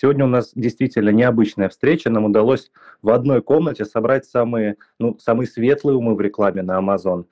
Сегодня у нас действительно необычная встреча. Нам удалось в одной комнате собрать самые, ну, самые светлые умы в рекламе на Amazon.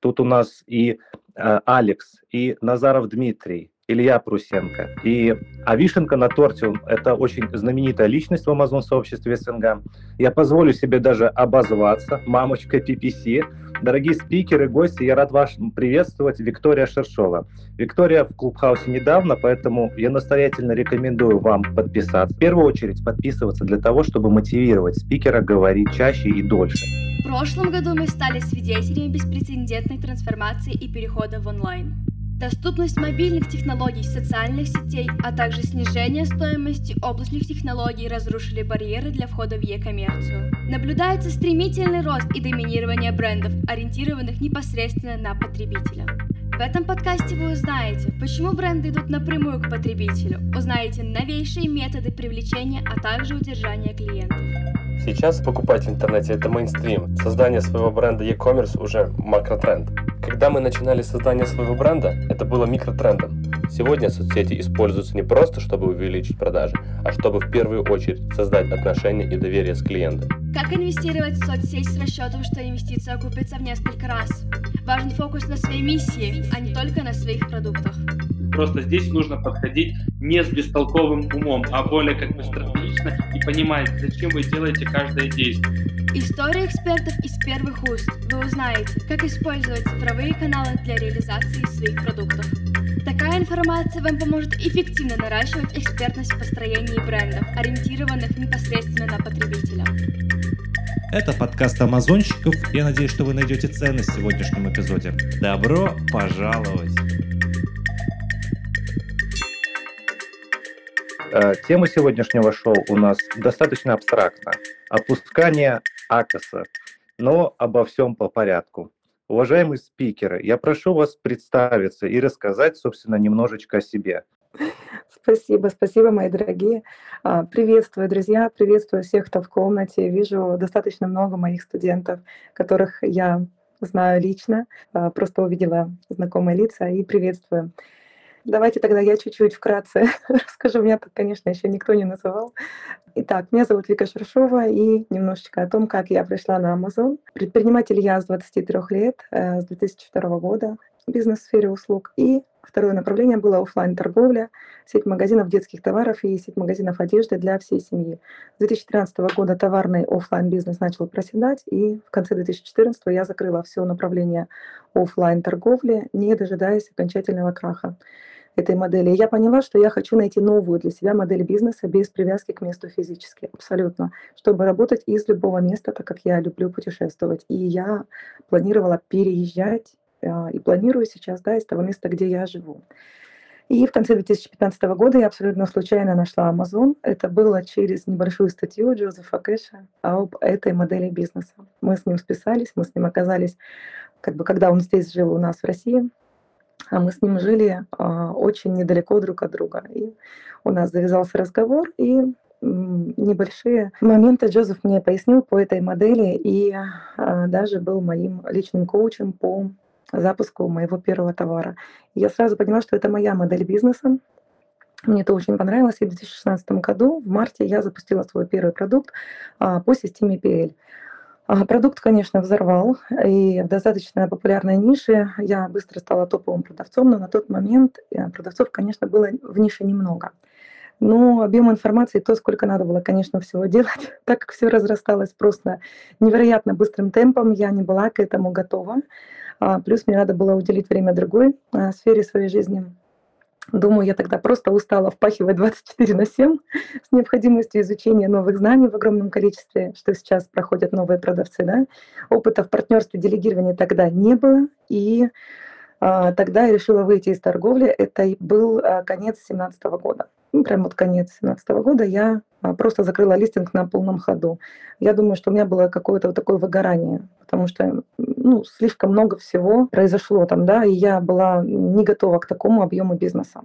Тут у нас и э, Алекс, и Назаров Дмитрий, Илья Прусенко. И а вишенка на торте – это очень знаменитая личность в Амазон-сообществе СНГ. Я позволю себе даже обозваться мамочка PPC. Дорогие спикеры, гости, я рад вас приветствовать. Виктория Шершова. Виктория в Клубхаусе недавно, поэтому я настоятельно рекомендую вам подписаться. В первую очередь подписываться для того, чтобы мотивировать спикера говорить чаще и дольше. В прошлом году мы стали свидетелями беспрецедентной трансформации и перехода в онлайн. Доступность мобильных технологий, социальных сетей, а также снижение стоимости облачных технологий разрушили барьеры для входа в e-коммерцию. Наблюдается стремительный рост и доминирование брендов, ориентированных непосредственно на потребителя. В этом подкасте вы узнаете, почему бренды идут напрямую к потребителю, узнаете новейшие методы привлечения, а также удержания клиентов. Сейчас покупать в интернете – это мейнстрим. Создание своего бренда e-commerce уже макротренд. Когда мы начинали создание своего бренда, это было микротрендом. Сегодня соцсети используются не просто, чтобы увеличить продажи, а чтобы в первую очередь создать отношения и доверие с клиентом. Как инвестировать в соцсеть с расчетом, что инвестиция окупится в несколько раз? Важен фокус на своей миссии, а не только на своих продуктах. Просто здесь нужно подходить не с бестолковым умом, а более как бы стратегично и понимать, зачем вы делаете каждое действие. История экспертов из первых уст. Вы узнаете, как использовать цифровые каналы для реализации своих продуктов. Такая информация вам поможет эффективно наращивать экспертность в построении брендов, ориентированных непосредственно на потребителя. Это подкаст Амазонщиков. Я надеюсь, что вы найдете ценность в сегодняшнем эпизоде. Добро пожаловать! Э, тема сегодняшнего шоу у нас достаточно абстрактна. Опускание АКОСа. Но обо всем по порядку. Уважаемые спикеры, я прошу вас представиться и рассказать, собственно, немножечко о себе. Спасибо, спасибо, мои дорогие. А, приветствую, друзья, приветствую всех, кто в комнате. Вижу достаточно много моих студентов, которых я знаю лично, а, просто увидела знакомые лица и приветствую. Давайте тогда я чуть-чуть вкратце расскажу. Меня так, конечно, еще никто не называл. Итак, меня зовут Вика Шершова и немножечко о том, как я пришла на Amazon. Предприниматель я с 23 лет, э, с 2002 года, бизнес в сфере услуг. И второе направление было офлайн торговля сеть магазинов детских товаров и сеть магазинов одежды для всей семьи. С 2013 года товарный офлайн бизнес начал проседать, и в конце 2014 я закрыла все направление офлайн торговли, не дожидаясь окончательного краха этой модели. Я поняла, что я хочу найти новую для себя модель бизнеса без привязки к месту физически, абсолютно, чтобы работать из любого места, так как я люблю путешествовать. И я планировала переезжать и планирую сейчас да, из того места, где я живу. И в конце 2015 года я абсолютно случайно нашла Amazon. Это было через небольшую статью Джозефа Кэша об этой модели бизнеса. Мы с ним списались, мы с ним оказались, как бы, когда он здесь жил у нас в России, а мы с ним жили а, очень недалеко друг от друга. И у нас завязался разговор, и небольшие моменты Джозеф мне пояснил по этой модели и а, даже был моим личным коучем по запуску моего первого товара. Я сразу поняла, что это моя модель бизнеса. Мне это очень понравилось. И в 2016 году, в марте, я запустила свой первый продукт по системе PL. А, продукт, конечно, взорвал, и в достаточно популярной нише я быстро стала топовым продавцом, но на тот момент э, продавцов, конечно, было в нише немного. Но объем информации, то, сколько надо было, конечно, всего делать, так как все разрасталось просто невероятно быстрым темпом, я не была к этому готова. А, плюс мне надо было уделить время другой а, сфере своей жизни. Думаю, я тогда просто устала впахивать 24 на 7 с необходимостью изучения новых знаний в огромном количестве, что сейчас проходят новые продавцы. Да? Опыта в партнерстве, делегировании тогда не было. И а, тогда я решила выйти из торговли. Это был а, конец 2017 года. Ну, прям вот конец 2017 года я а, просто закрыла листинг на полном ходу. Я думаю, что у меня было какое-то вот такое выгорание, потому что ну, слишком много всего произошло там, да, и я была не готова к такому объему бизнеса.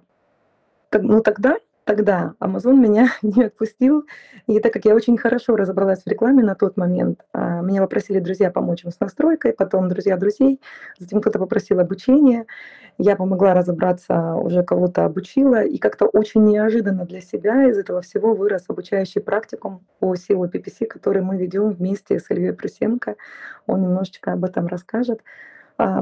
Ну тогда тогда Amazon меня не отпустил. И так как я очень хорошо разобралась в рекламе на тот момент, а, меня попросили друзья помочь им с настройкой, потом друзья друзей, затем кто-то попросил обучение. Я помогла разобраться, уже кого-то обучила. И как-то очень неожиданно для себя из этого всего вырос обучающий практикум по SEO PPC, который мы ведем вместе с Ильей Прусенко. Он немножечко об этом расскажет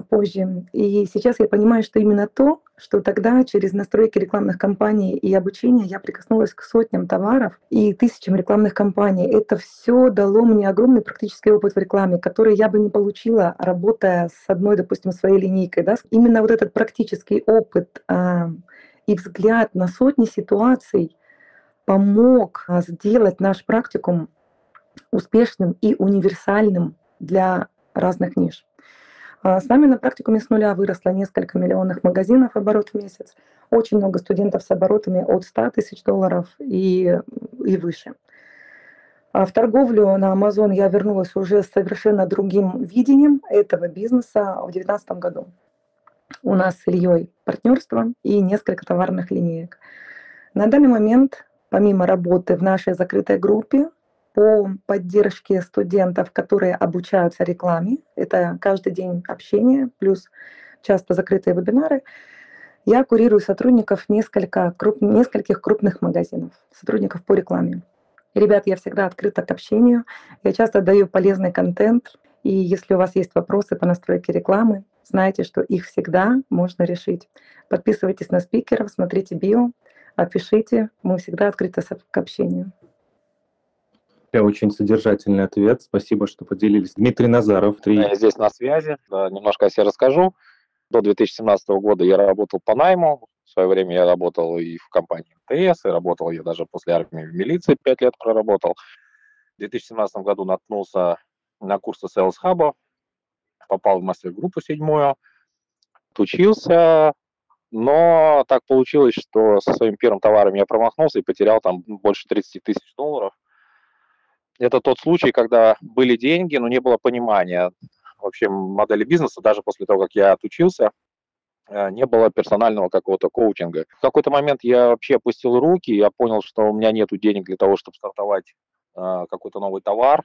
позже. И сейчас я понимаю, что именно то, что тогда через настройки рекламных кампаний и обучение я прикоснулась к сотням товаров и тысячам рекламных кампаний. Это все дало мне огромный практический опыт в рекламе, который я бы не получила, работая с одной, допустим, своей линейкой. Да? Именно вот этот практический опыт а, и взгляд на сотни ситуаций помог а, сделать наш практикум успешным и универсальным для разных ниш. А с нами на практикуме с нуля выросло несколько миллионных магазинов оборот в месяц, очень много студентов с оборотами от 100 тысяч долларов и, и выше. А в торговлю на Amazon я вернулась уже с совершенно другим видением этого бизнеса в 2019 году. У нас с Ильей партнерство и несколько товарных линеек. На данный момент, помимо работы в нашей закрытой группе, по поддержке студентов, которые обучаются рекламе. Это каждый день общение, плюс часто закрытые вебинары. Я курирую сотрудников несколько круп, нескольких крупных магазинов, сотрудников по рекламе. Ребят, я всегда открыта к общению. Я часто даю полезный контент. И если у вас есть вопросы по настройке рекламы, знайте, что их всегда можно решить. Подписывайтесь на спикеров, смотрите био, опишите. Мы всегда открыты к общению. Очень содержательный ответ. Спасибо, что поделились. Дмитрий Назаров. Три... Я здесь на связи. Немножко о себе расскажу. До 2017 года я работал по найму. В свое время я работал и в компании МТС, и работал я даже после армии в милиции, пять лет проработал. В 2017 году наткнулся на курсы Sales Hub, попал в мастер-группу седьмую, учился, но так получилось, что со своим первым товаром я промахнулся и потерял там больше 30 тысяч долларов это тот случай, когда были деньги, но не было понимания вообще модели бизнеса, даже после того, как я отучился, э, не было персонального какого-то коучинга. В какой-то момент я вообще опустил руки, я понял, что у меня нет денег для того, чтобы стартовать э, какой-то новый товар,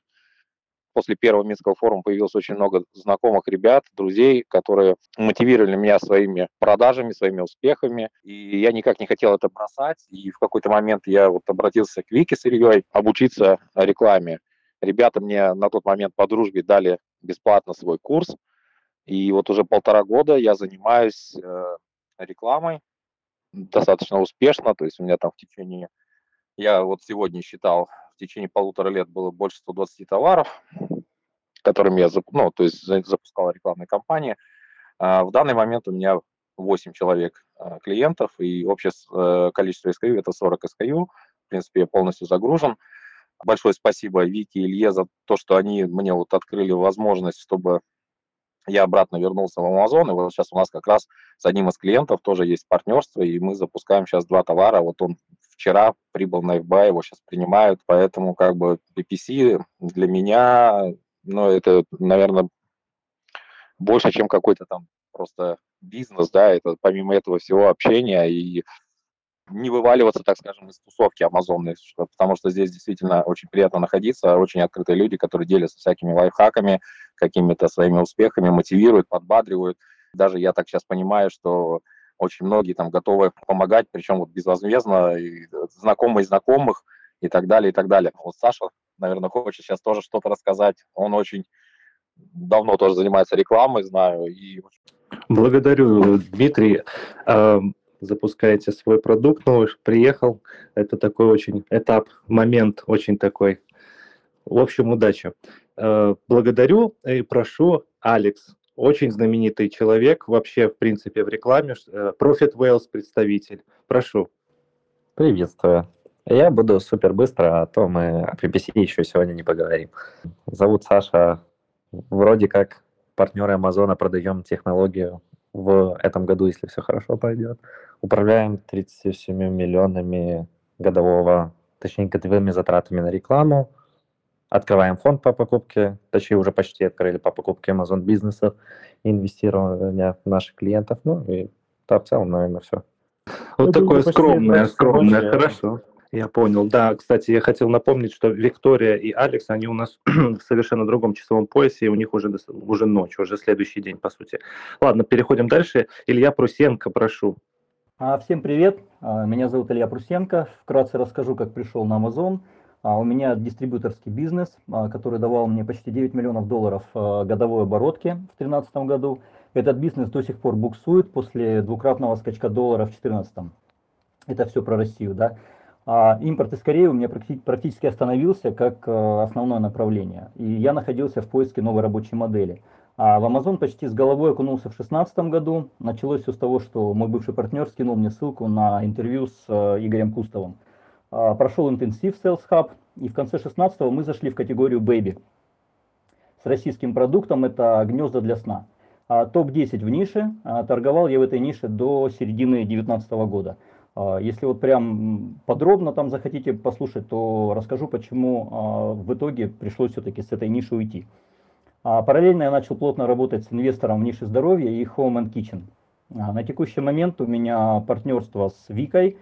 после первого Минского форума появилось очень много знакомых ребят, друзей, которые мотивировали меня своими продажами, своими успехами. И я никак не хотел это бросать. И в какой-то момент я вот обратился к Вике с Ильей обучиться рекламе. Ребята мне на тот момент по дружбе дали бесплатно свой курс. И вот уже полтора года я занимаюсь э, рекламой достаточно успешно. То есть у меня там в течение, я вот сегодня считал, течение полутора лет было больше 120 товаров, которыми я ну, то есть запускал рекламные кампании. А, в данный момент у меня 8 человек а, клиентов, и общее э, количество SKU – это 40 SKU. В принципе, я полностью загружен. Большое спасибо Вике и Илье за то, что они мне вот открыли возможность, чтобы я обратно вернулся в Amazon, и вот сейчас у нас как раз с одним из клиентов тоже есть партнерство, и мы запускаем сейчас два товара. Вот он вчера прибыл на FBA, его сейчас принимают, поэтому как бы PPC для меня, ну, это, наверное, больше, чем какой-то там просто бизнес, да, это помимо этого всего общения и не вываливаться, так скажем, из тусовки амазонной, потому что здесь действительно очень приятно находиться, очень открытые люди, которые делятся всякими лайфхаками, какими-то своими успехами, мотивируют, подбадривают. Даже я так сейчас понимаю, что очень многие там готовы помогать, причем вот безвозмездно, и знакомые знакомых и так далее, и так далее. Вот Саша, наверное, хочет сейчас тоже что-то рассказать. Он очень давно тоже занимается рекламой, знаю. И... Благодарю, Дмитрий. Запускаете свой продукт новый, приехал. Это такой очень этап, момент очень такой. В общем, удачи. Э, благодарю и прошу Алекс очень знаменитый человек вообще, в принципе, в рекламе. Э, Profit Wales представитель. Прошу. Приветствую. Я буду супер быстро, а то мы о PPC еще сегодня не поговорим. Зовут Саша. Вроде как партнеры Амазона продаем технологию в этом году, если все хорошо пойдет. Управляем 37 миллионами годового, точнее, годовыми затратами на рекламу Открываем фонд по покупке, точнее уже почти открыли по покупке Amazon бизнесов, инвестирования в наших клиентов. Ну и да, в целом, наверное, все. Вот такое скромное, скромное, хорошо. Я понял. Да, кстати, я хотел напомнить, что Виктория и Алекс, они у нас в совершенно другом часовом поясе, и у них уже, уже ночь, уже следующий день, по сути. Ладно, переходим дальше. Илья Прусенко, прошу. А, всем привет, а, меня зовут Илья Прусенко. Вкратце расскажу, как пришел на Amazon. А, у меня дистрибьюторский бизнес, который давал мне почти 9 миллионов долларов годовой оборотки в 2013 году. Этот бизнес до сих пор буксует после двукратного скачка доллара в 2014. Это все про Россию, да. А импорт из Кореи у меня практически остановился как основное направление. И я находился в поиске новой рабочей модели. А в Amazon почти с головой окунулся в 2016 году. Началось все с того, что мой бывший партнер скинул мне ссылку на интервью с Игорем Кустовым. А, прошел интенсив Sales Hub, и в конце 2016 мы зашли в категорию Baby. С российским продуктом это гнезда для сна. А топ-10 в нише, а торговал я в этой нише до середины 2019 года. Если вот прям подробно там захотите послушать, то расскажу, почему в итоге пришлось все-таки с этой ниши уйти. Параллельно я начал плотно работать с инвестором в нише здоровья и Home and Kitchen. На текущий момент у меня партнерство с Викой,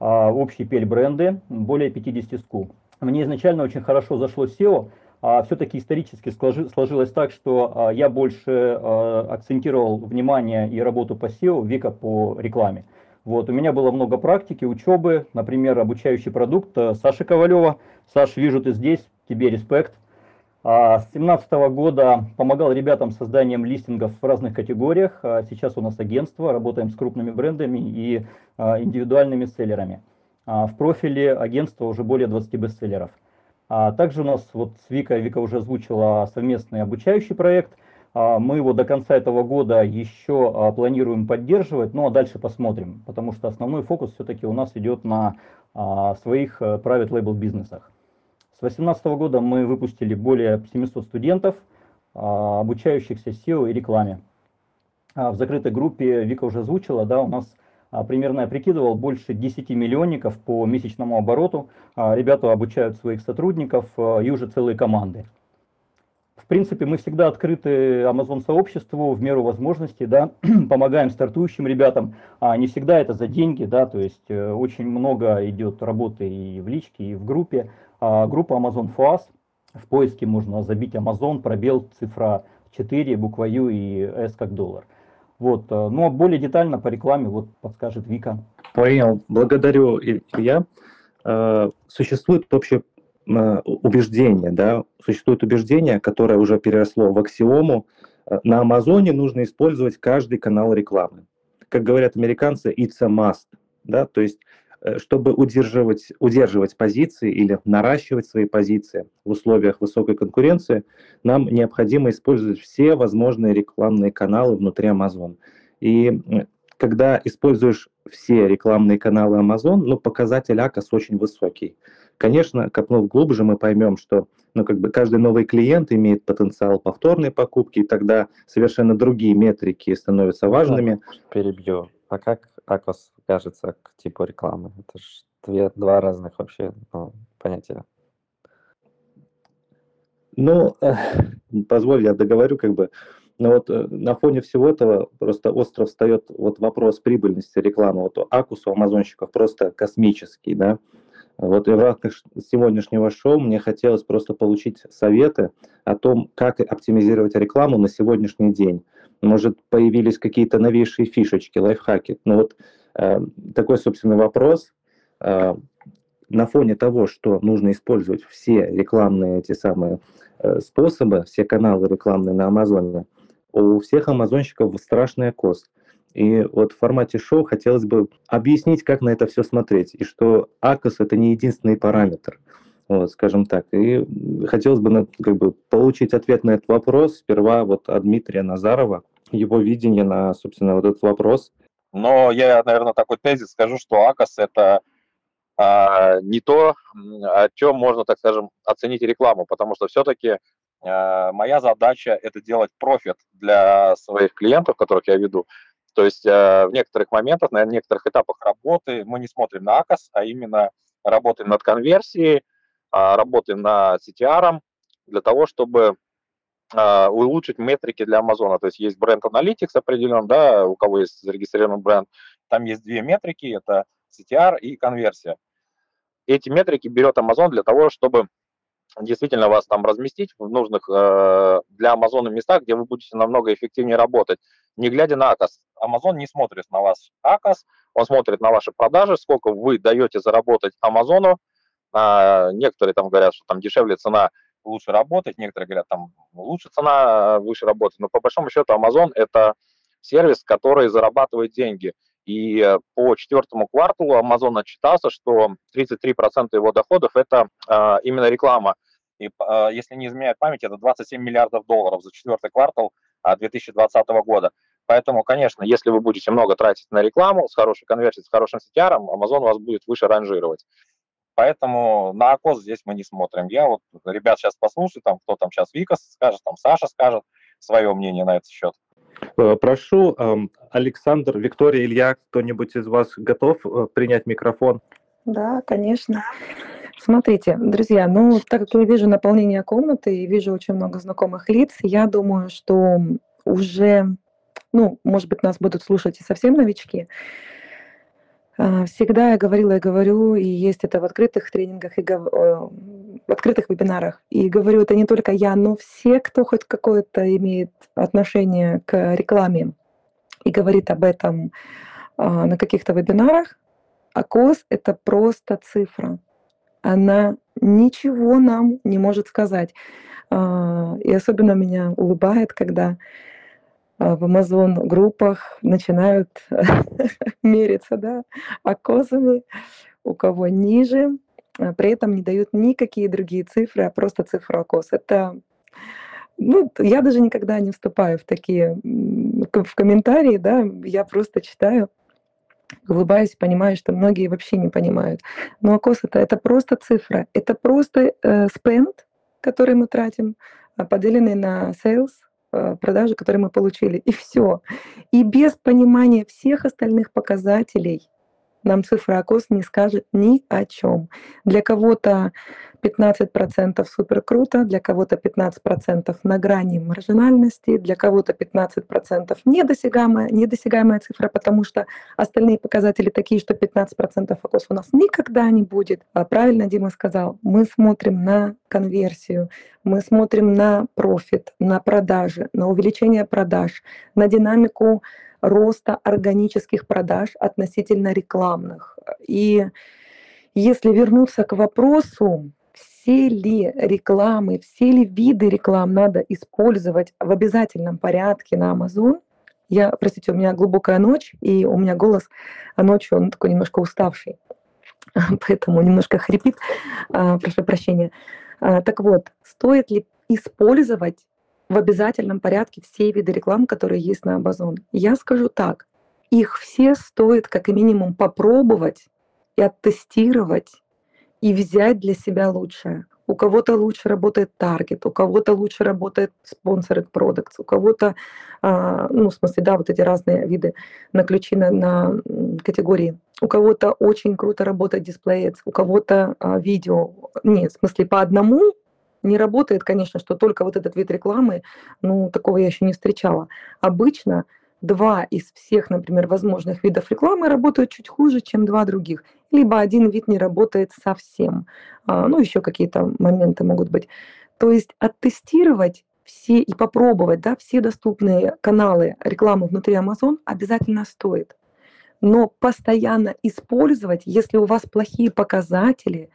общие пель-бренды, более 50 SKU. Мне изначально очень хорошо зашло SEO, а все-таки исторически сложилось так, что я больше акцентировал внимание и работу по SEO, Вика по рекламе. Вот, у меня было много практики, учебы, например, обучающий продукт э, Саши Ковалева. Саш, вижу, ты здесь, тебе респект. А с 2017 года помогал ребятам с созданием листингов в разных категориях. А сейчас у нас агентство, работаем с крупными брендами и а, индивидуальными селлерами. В профиле агентства уже более 20 бестселлеров. Также у нас вот с Викой, Вика уже озвучила совместный обучающий проект – мы его до конца этого года еще планируем поддерживать, ну а дальше посмотрим, потому что основной фокус все-таки у нас идет на своих э, private label бизнесах. С 2018 года мы выпустили более 700 студентов, обучающихся SEO и рекламе. В закрытой группе Вика уже озвучила, да, у нас примерно я прикидывал больше 10 миллионников по месячному обороту. Ребята обучают своих сотрудников и уже целые команды. В принципе, мы всегда открыты Amazon-сообществу в меру возможностей, да, помогаем стартующим ребятам, а не всегда это за деньги, да, то есть э, очень много идет работы и в личке, и в группе. А группа Amazon FOAS, в поиске можно забить Amazon, пробел, цифра 4, буква Ю и S как доллар. Вот, э, но более детально по рекламе вот подскажет Вика. Понял, благодарю, Илья. Э, существует вообще убеждение, да, существует убеждение, которое уже переросло в аксиому. Э, на Амазоне нужно использовать каждый канал рекламы. Как говорят американцы, it's a must, да, то есть э, чтобы удерживать, удерживать позиции или наращивать свои позиции в условиях высокой конкуренции, нам необходимо использовать все возможные рекламные каналы внутри Amazon. И когда используешь все рекламные каналы Amazon, ну, показатель ACOS очень высокий. Конечно, копнув глубже, мы поймем, что ну, как бы каждый новый клиент имеет потенциал повторной покупки, и тогда совершенно другие метрики становятся важными. Перебью. А как Акос кажется к типу рекламы? Это же две, два разных вообще ну, понятия. Ну, э, позволь, я договорю, как бы, но вот э, на фоне всего этого просто остро встает вот вопрос прибыльности рекламы. Вот Акус, у амазонщиков просто космический, да. Вот и в рамках сегодняшнего шоу мне хотелось просто получить советы о том, как оптимизировать рекламу на сегодняшний день. Может, появились какие-то новейшие фишечки, лайфхаки. Ну вот э, такой, собственно, вопрос. Э, на фоне того, что нужно использовать все рекламные эти самые э, способы, все каналы рекламные на Амазоне, у всех амазонщиков страшная кост. И вот в формате шоу хотелось бы объяснить, как на это все смотреть, и что АКОС – это не единственный параметр, вот, скажем так. И хотелось бы как бы, получить ответ на этот вопрос сперва вот от Дмитрия Назарова, его видение на, собственно, вот этот вопрос. Но я, наверное, такой тезис скажу, что АКОС – это а, не то, о чем можно, так скажем, оценить рекламу, потому что все-таки моя задача – это делать профит для своих клиентов, которых я веду, то есть э, в некоторых моментах, на некоторых этапах работы мы не смотрим на АКОС, а именно работаем над конверсией, а, работаем на CTR для того, чтобы э, улучшить метрики для Амазона. То есть есть бренд Analytics определен, да, у кого есть зарегистрированный бренд. Там есть две метрики, это CTR и конверсия. Эти метрики берет Amazon для того, чтобы действительно вас там разместить в нужных э, для Амазона местах, где вы будете намного эффективнее работать, не глядя на АКОС. Amazon не смотрит на вас АКОС, он смотрит на ваши продажи, сколько вы даете заработать Амазону. А, некоторые там говорят, что там дешевле цена, лучше работать, некоторые говорят, там лучше цена, э, выше работать. Но по большому счету Amazon – это сервис, который зарабатывает деньги. И э, по четвертому кварталу Amazon отчитался, что 33% его доходов – это э, именно реклама. И э, если не изменяет память, это 27 миллиардов долларов за четвертый квартал 2020 года. Поэтому, конечно, если вы будете много тратить на рекламу с хорошей конверсией, с хорошим CTR, Amazon вас будет выше ранжировать. Поэтому на АКОС здесь мы не смотрим. Я вот ребят сейчас послушаю, там, кто там сейчас Вика скажет, там Саша скажет свое мнение на этот счет. Э, прошу, эм, Александр, Виктория, Илья, кто-нибудь из вас готов э, принять микрофон? Да, конечно. Смотрите, друзья, ну, так как я вижу наполнение комнаты и вижу очень много знакомых лиц, я думаю, что уже, ну, может быть, нас будут слушать и совсем новички. А, всегда я говорила и говорю, и есть это в открытых тренингах, и в открытых вебинарах. И говорю это не только я, но все, кто хоть какое-то имеет отношение к рекламе и говорит об этом а, на каких-то вебинарах, АКОС – это просто цифра она ничего нам не может сказать. А, и особенно меня улыбает, когда в Amazon группах начинают мериться да, окозами, у кого ниже, а при этом не дают никакие другие цифры, а просто цифру окос. Это ну, я даже никогда не вступаю в такие в комментарии, да, я просто читаю улыбаюсь, понимаю, что многие вообще не понимают. Но АКОС это, это просто цифра, это просто э, spend, который мы тратим, а, поделенный на sales, э, продажи, которые мы получили, и все. И без понимания всех остальных показателей нам цифра АКОС не скажет ни о чем. Для кого-то 15% супер круто, для кого-то 15% на грани маржинальности, для кого-то 15% недосягаемая, недосягаемая цифра, потому что остальные показатели такие, что 15% фокус у нас никогда не будет. А правильно Дима сказал, мы смотрим на конверсию, мы смотрим на профит, на продажи, на увеличение продаж, на динамику роста органических продаж относительно рекламных. И если вернуться к вопросу, все ли рекламы, все ли виды реклам надо использовать в обязательном порядке на Amazon. Я, простите, у меня глубокая ночь, и у меня голос ночью, он такой немножко уставший, поэтому немножко хрипит, а, прошу прощения. А, так вот, стоит ли использовать в обязательном порядке все виды рекламы, которые есть на Amazon? Я скажу так, их все стоит как минимум попробовать и оттестировать и взять для себя лучшее. У кого-то лучше работает таргет, у кого-то лучше работает sponsored products, у кого-то, а, ну, в смысле, да, вот эти разные виды на ключи, на, на категории. У кого-то очень круто работает display у кого-то а, видео. Нет, в смысле, по одному не работает, конечно, что только вот этот вид рекламы, ну, такого я еще не встречала. Обычно два из всех, например, возможных видов рекламы работают чуть хуже, чем два других. Либо один вид не работает совсем. А, ну, еще какие-то моменты могут быть. То есть оттестировать все и попробовать да, все доступные каналы рекламы внутри Amazon обязательно стоит. Но постоянно использовать, если у вас плохие показатели,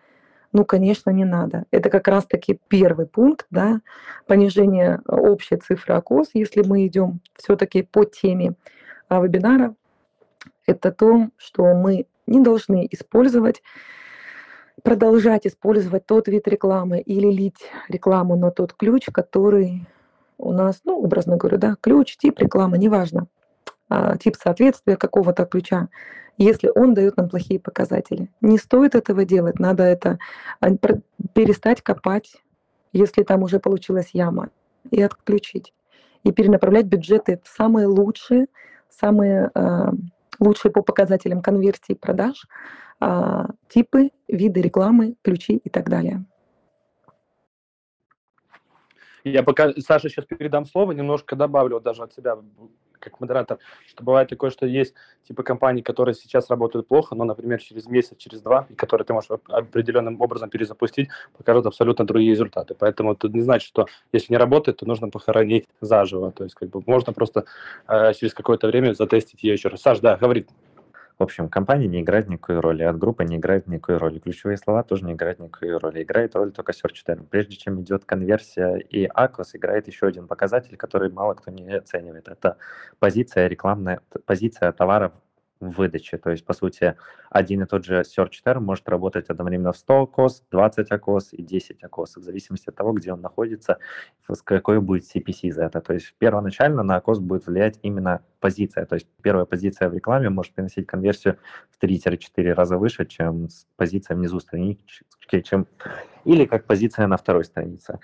ну, конечно, не надо. Это как раз-таки первый пункт, да, понижение общей цифры ОКОС, если мы идем все-таки по теме а, вебинара, это то, что мы не должны использовать, продолжать использовать тот вид рекламы или лить рекламу на тот ключ, который у нас, ну, образно говоря, да, ключ, тип рекламы, неважно, тип соответствия какого-то ключа, если он дает нам плохие показатели. Не стоит этого делать, надо это а, перестать копать, если там уже получилась яма, и отключить. И перенаправлять бюджеты в самые лучшие, самые э, лучшие по показателям конверсии продаж, типы, виды рекламы, ключи и так далее. Я пока Саша сейчас передам слово, немножко добавлю даже от себя как модератор, что бывает такое, что есть типа компании, которые сейчас работают плохо, но, например, через месяц, через два, и которые ты можешь определенным образом перезапустить, покажут абсолютно другие результаты. Поэтому это не значит, что если не работает, то нужно похоронить заживо. То есть как бы можно просто э, через какое-то время затестить ее еще раз. Саш, да, говорит. В общем, компания не играет никакой роли, от группы не играет никакой роли, ключевые слова тоже не играют никакой роли. Играет роль только search term. Прежде чем идет конверсия и ACOS, играет еще один показатель, который мало кто не оценивает. Это позиция рекламная, позиция товара в выдаче. То есть, по сути, один и тот же search term может работать одновременно в 100 окос, 20 окос и 10 окос, в зависимости от того, где он находится, с какой будет CPC за это. То есть, первоначально на окос будет влиять именно позиция. То есть, первая позиция в рекламе может приносить конверсию в 3-4 раза выше, чем позиция внизу странички, чем... или как позиция на второй странице.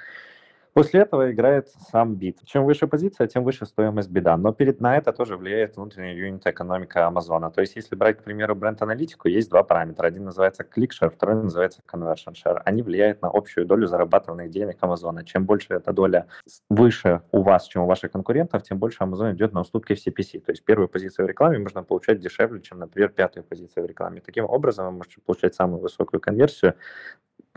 После этого играет сам бит. Чем выше позиция, тем выше стоимость бида. Но перед на это тоже влияет внутренняя юнит-экономика Амазона. То есть, если брать, к примеру, бренд-аналитику, есть два параметра. Один называется click-share, второй называется conversion share. Они влияют на общую долю зарабатываемых денег Амазона. Чем больше эта доля выше у вас, чем у ваших конкурентов, тем больше Амазон идет на уступки в CPC. То есть, первую позицию в рекламе можно получать дешевле, чем, например, пятую позицию в рекламе. Таким образом, вы можете получать самую высокую конверсию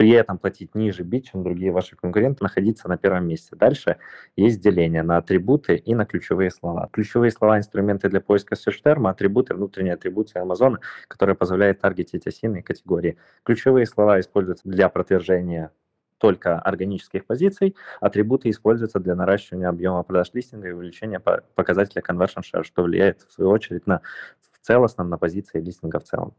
при этом платить ниже бит, чем другие ваши конкуренты, находиться на первом месте. Дальше есть деление на атрибуты и на ключевые слова. Ключевые слова – инструменты для поиска search атрибуты – внутренние атрибуты Amazon, которые позволяют таргетить осиные категории. Ключевые слова используются для продвижения только органических позиций, атрибуты используются для наращивания объема продаж листинга и увеличения показателя conversion share, что влияет, в свою очередь, на в целостном, на позиции листинга в целом.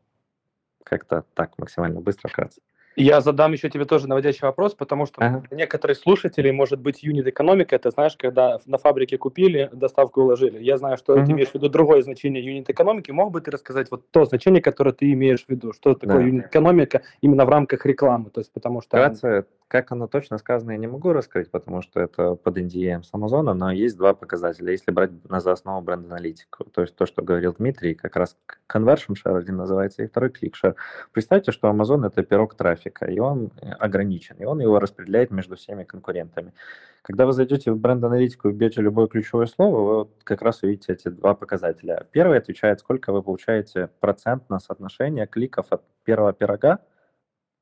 Как-то так максимально быстро, вкратце. Я задам еще тебе тоже наводящий вопрос, потому что ага. некоторые слушатели, может быть, юнит экономика, это знаешь, когда на фабрике купили, доставку уложили. Я знаю, что ага. ты имеешь в виду другое значение юнит экономики. Мог бы ты рассказать вот то значение, которое ты имеешь в виду? Что такое да. юнит экономика именно в рамках рекламы? То есть, потому что... Вкратце, как оно точно сказано, я не могу раскрыть, потому что это под NDA с Амазона, но есть два показателя. Если брать на за основу бренд-аналитику, то есть то, что говорил Дмитрий, как раз conversion share один называется, и второй click share. Представьте, что Amazon это пирог трафика, и он э, ограничен, и он его распределяет между всеми конкурентами. Когда вы зайдете в бренд-аналитику и вбьете любое ключевое слово, вы вот как раз увидите эти два показателя. Первый отвечает, сколько вы получаете процентное соотношение кликов от первого пирога,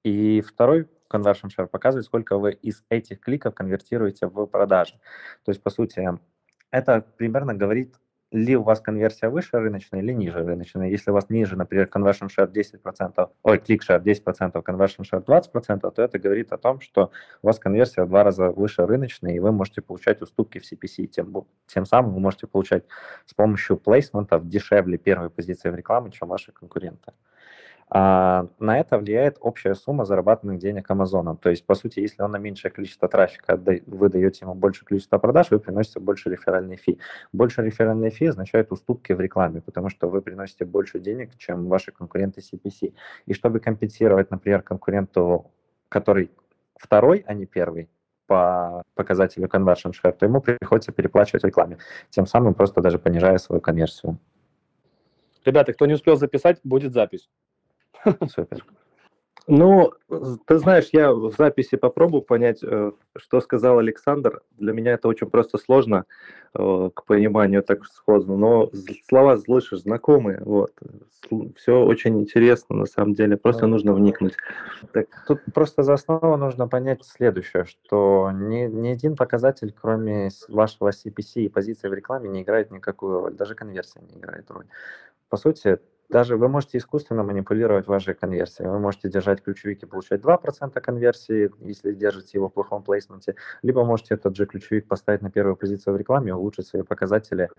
и второй conversion share показывает, сколько вы из этих кликов конвертируете в продажи. То есть, по сути, это примерно говорит, ли у вас конверсия выше рыночной или ниже рыночной. Если у вас ниже, например, conversion share 10%, ой, click share 10%, conversion share 20%, то это говорит о том, что у вас конверсия в два раза выше рыночной, и вы можете получать уступки в CPC. Тем, тем самым вы можете получать с помощью плейсментов дешевле первой позиции в рекламе, чем ваши конкуренты. А на это влияет общая сумма зарабатанных денег Амазоном. То есть, по сути, если он на меньшее количество трафика, вы даете ему больше количества продаж, вы приносите больше реферальной фи. Больше реферальной фи означает уступки в рекламе, потому что вы приносите больше денег, чем ваши конкуренты CPC. И чтобы компенсировать, например, конкуренту, который второй, а не первый, по показателю conversion share, то ему приходится переплачивать рекламе, тем самым просто даже понижая свою конверсию. Ребята, кто не успел записать, будет запись. Супер. Ну, ты знаешь, я в записи попробую понять, э, что сказал Александр. Для меня это очень просто сложно э, к пониманию так сходно, но слова слышишь знакомые, вот. Все очень интересно, на самом деле, просто ну, нужно вникнуть. Так. Тут просто за основу нужно понять следующее, что ни, ни один показатель, кроме вашего CPC и позиции в рекламе, не играет никакую роль, даже конверсия не играет роль. По сути, даже вы можете искусственно манипулировать вашей конверсией. Вы можете держать ключевик и получать 2% конверсии, если держите его в плохом плейсменте, либо можете этот же ключевик поставить на первую позицию в рекламе и улучшить свои показатели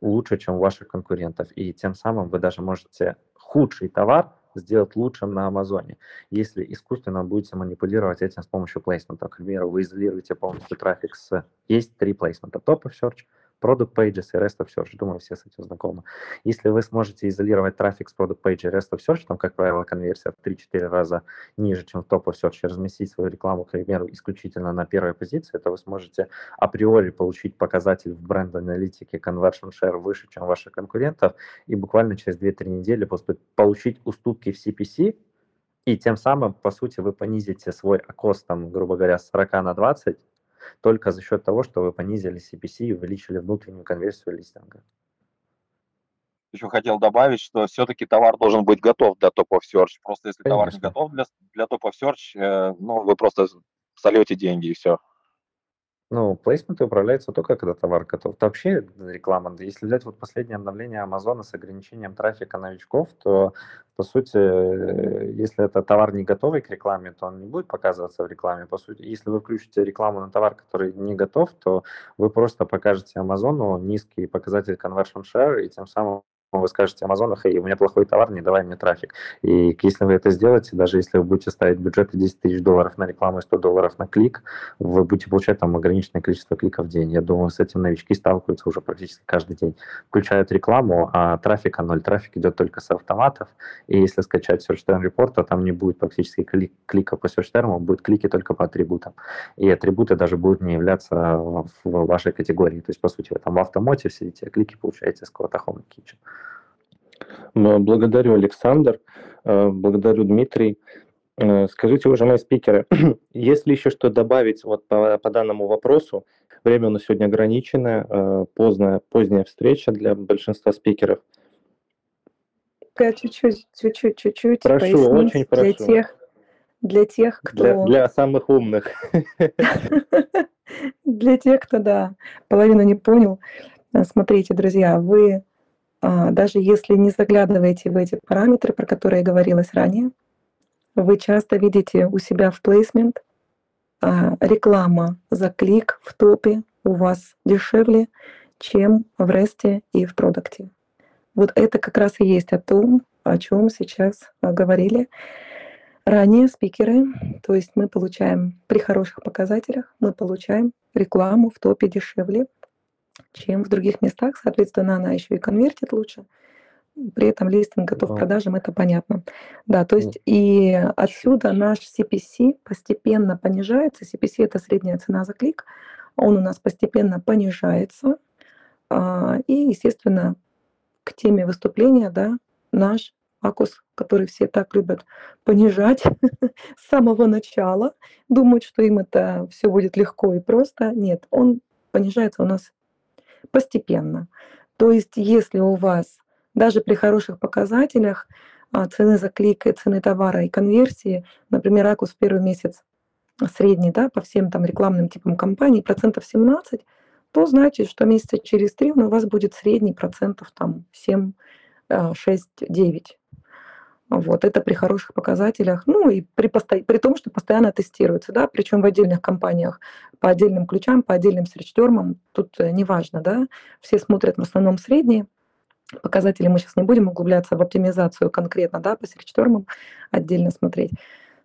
лучше, чем у ваших конкурентов. И тем самым вы даже можете худший товар сделать лучшим на Амазоне. Если искусственно будете манипулировать этим с помощью плейсмента, к примеру, вы изолируете полностью трафик с... Есть три плейсмента. Top of Search, Product Pages и Rest of Search. Думаю, все с этим знакомы. Если вы сможете изолировать трафик с Product Page и Rest of Search, там, как правило, конверсия в 3-4 раза ниже, чем в Top of Search, и разместить свою рекламу, к примеру, исключительно на первой позиции, то вы сможете априори получить показатель в бренд-аналитике Conversion Share выше, чем ваших конкурентов, и буквально через 2-3 недели получить уступки в CPC, и тем самым, по сути, вы понизите свой окос, там, грубо говоря, с 40 на 20, только за счет того, что вы понизили CPC и увеличили внутреннюю конверсию листинга. Еще хотел добавить, что все-таки товар должен быть готов для Top of Search. Просто если Конечно. товар не готов для, для Top of Search, э, ну, вы просто сольете деньги и все. Ну, плейсменты управляются только когда товар готов. Это вообще реклама. Если взять вот последнее обновление Амазона с ограничением трафика новичков, то, по сути, э, если это товар не готовый к рекламе, то он не будет показываться в рекламе. По сути, если вы включите рекламу на товар, который не готов, то вы просто покажете Амазону низкий показатель conversion share, и тем самым вы скажете Амазону, хей, у меня плохой товар, не давай мне трафик. И если вы это сделаете, даже если вы будете ставить бюджет 10 тысяч долларов на рекламу и 100 долларов на клик, вы будете получать там ограниченное количество кликов в день. Я думаю, с этим новички сталкиваются уже практически каждый день. Включают рекламу, а трафика ноль. Трафик идет только с автоматов. И если скачать Search Term Report, то там не будет практически клик, клика по Search Term, будут клики только по атрибутам. И атрибуты даже будут не являться в вашей категории. То есть, по сути, вы там в автомоте сидите, а клики получаете с какого-то Home Kitchen. Благодарю, Александр. Э, благодарю, Дмитрий. Э, скажите, уважаемые спикеры, есть ли еще что добавить вот по, по данному вопросу? Время у нас сегодня ограничено, э, поздняя, поздняя встреча для большинства спикеров. Чуть-чуть, чуть-чуть, чуть-чуть. Прошу, очень прошу. Для тех, для тех, кто... Для, для самых умных. Для тех, кто, да, половину не понял. Смотрите, друзья, вы даже если не заглядываете в эти параметры, про которые говорилось ранее, вы часто видите у себя в placement а, реклама за клик в топе у вас дешевле, чем в ресте и в продукте. Вот это как раз и есть о том, о чем сейчас а, говорили ранее спикеры. То есть мы получаем при хороших показателях, мы получаем рекламу в топе дешевле, чем в других местах. Соответственно, она еще и конвертит лучше. При этом листинг готов к продажам, это понятно. Да, то есть и отсюда наш CPC постепенно понижается. CPC – это средняя цена за клик. Он у нас постепенно понижается. А, и, естественно, к теме выступления, да, наш акус, который все так любят понижать с самого начала, думают, что им это все будет легко и просто. Нет, он понижается у нас постепенно. То есть если у вас даже при хороших показателях а, цены за клик, цены товара и конверсии, например, Акус в первый месяц средний да, по всем там рекламным типам компаний процентов 17, то значит, что месяца через три у вас будет средний процентов там 7, 6, 9. Вот, это при хороших показателях, ну и при, посто... при том, что постоянно тестируется, да, причем в отдельных компаниях по отдельным ключам, по отдельным серчтермам, тут э, неважно, да, все смотрят в основном средние показатели, мы сейчас не будем углубляться в оптимизацию конкретно, да, по серчтормам отдельно смотреть.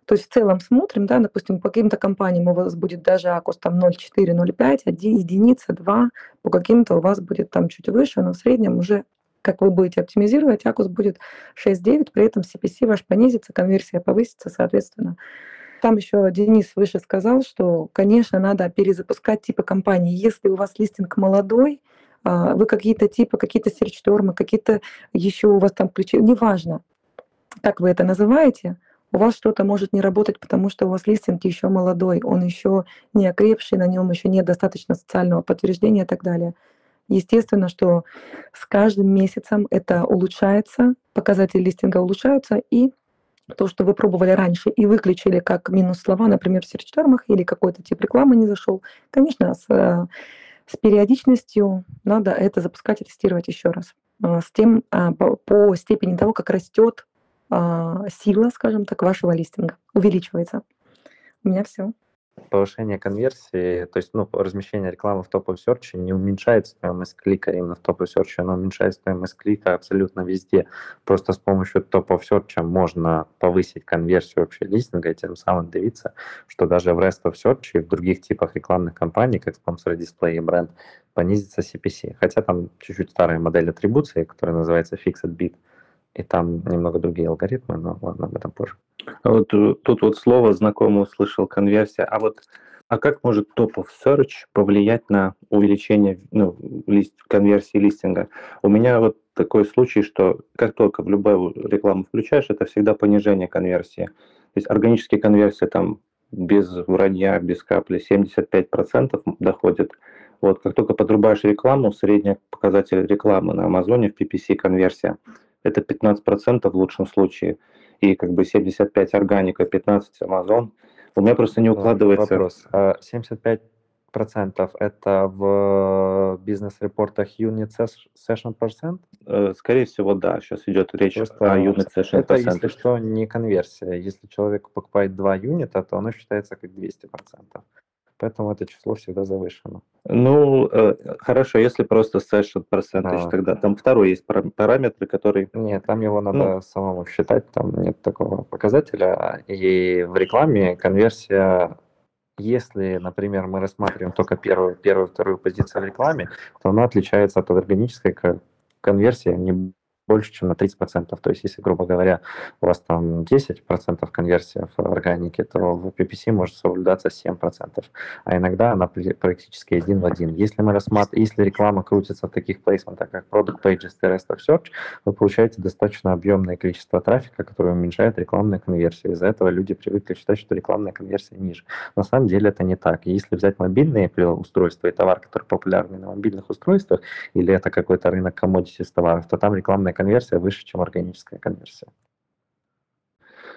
То есть в целом смотрим, да, допустим, по каким-то компаниям у вас будет даже акус там 0,4, 0,5, 1 единица, 2, по каким-то у вас будет там чуть выше, но в среднем уже как вы будете оптимизировать, Акус будет 6.9, при этом CPC ваш понизится, конверсия повысится, соответственно. Там еще Денис выше сказал, что, конечно, надо перезапускать типы компании. Если у вас листинг молодой, а, вы какие-то типы, какие-то серчтормы, какие-то еще у вас там ключи, неважно, как вы это называете, у вас что-то может не работать, потому что у вас листинг еще молодой, он еще не окрепший, на нем еще нет достаточно социального подтверждения и так далее. Естественно, что с каждым месяцем это улучшается, показатели листинга улучшаются, и то, что вы пробовали раньше и выключили как минус слова, например, в серчтормах или какой-то тип рекламы не зашел, конечно, с, с периодичностью надо это запускать и тестировать еще раз. А, с тем, а, по, по степени того, как растет сила, скажем так, вашего листинга, увеличивается. У меня все повышение конверсии, то есть ну, размещение рекламы в топовом серче не уменьшает стоимость клика именно в топовом серче, оно уменьшает стоимость клика абсолютно везде. Просто с помощью топового серча можно повысить конверсию вообще листинга и тем самым добиться, что даже в rest of search и в других типах рекламных кампаний, как спонсор дисплей и бренд, понизится CPC. Хотя там чуть-чуть старая модель атрибуции, которая называется Fixed Bit, и там немного другие алгоритмы, но ладно, об этом позже. А вот э, тут вот слово знакомое услышал, конверсия. А вот а как может Top of Search повлиять на увеличение ну, лист, конверсии листинга? У меня вот такой случай, что как только в любую рекламу включаешь, это всегда понижение конверсии. То есть органические конверсии там без вранья, без капли 75% доходит. Вот, как только подрубаешь рекламу, средний показатель рекламы на Амазоне в PPC конверсия – это 15% в лучшем случае. И как бы 75 органика, 15 Амазон. У меня просто не укладывается... Вопрос. 75 а процентов это в бизнес-репортах unit session процент? Э, скорее всего, да. Сейчас идет речь Просто о unit session Это, если что, не конверсия. Если человек покупает два юнита, то оно считается как 200 процентов. Поэтому это число всегда завышено. Ну, э, хорошо, если просто session percentage, да. тогда там второй есть параметр, который... Нет, там его надо ну, самому считать, там нет такого показателя. И в рекламе конверсия если, например, мы рассматриваем только первую, первую, вторую позицию в рекламе, то она отличается от органической конверсии не больше, чем на 30%. То есть, если, грубо говоря, у вас там 10% конверсия в органике, то в PPC может соблюдаться 7%, а иногда она практически один в один. Если мы рассматриваем, если реклама крутится в таких плейсментах, как Product Pages и Rest of Search, вы получаете достаточно объемное количество трафика, которое уменьшает рекламную конверсию. Из-за этого люди привыкли считать, что рекламная конверсия ниже. На самом деле это не так. Если взять мобильные устройства и товар, который популярный на мобильных устройствах, или это какой-то рынок commodities товаров, то там рекламная конверсия выше, чем органическая конверсия.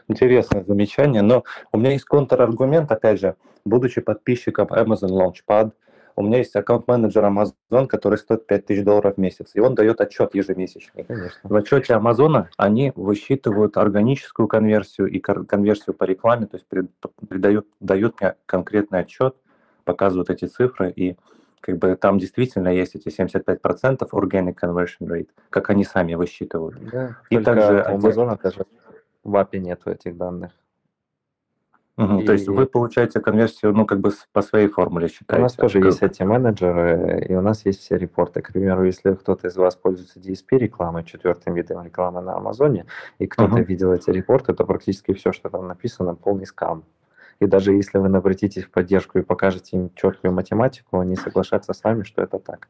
Интересное замечание, но у меня есть контраргумент, опять же, будучи подписчиком Amazon Launchpad, у меня есть аккаунт-менеджер Amazon, который стоит 5000 долларов в месяц, и он дает отчет ежемесячный. Конечно. В отчете Амазона они высчитывают органическую конверсию и конверсию по рекламе, то есть придают, дают мне конкретный отчет, показывают эти цифры, и как бы там действительно есть эти 75% organic conversion rate, как они сами высчитывают. Да, и также у Amazon даже в API нету этих данных. Угу, и... То есть вы получаете конверсию, ну, как бы по своей формуле считаете? У нас тоже как... есть эти менеджеры, и у нас есть все репорты. К примеру, если кто-то из вас пользуется DSP рекламой, четвертым видом рекламы на Амазоне, и кто-то угу. видел эти репорты, то практически все, что там написано, полный скам. И даже если вы обратитесь в поддержку и покажете им четкую математику, они соглашаются с вами, что это так.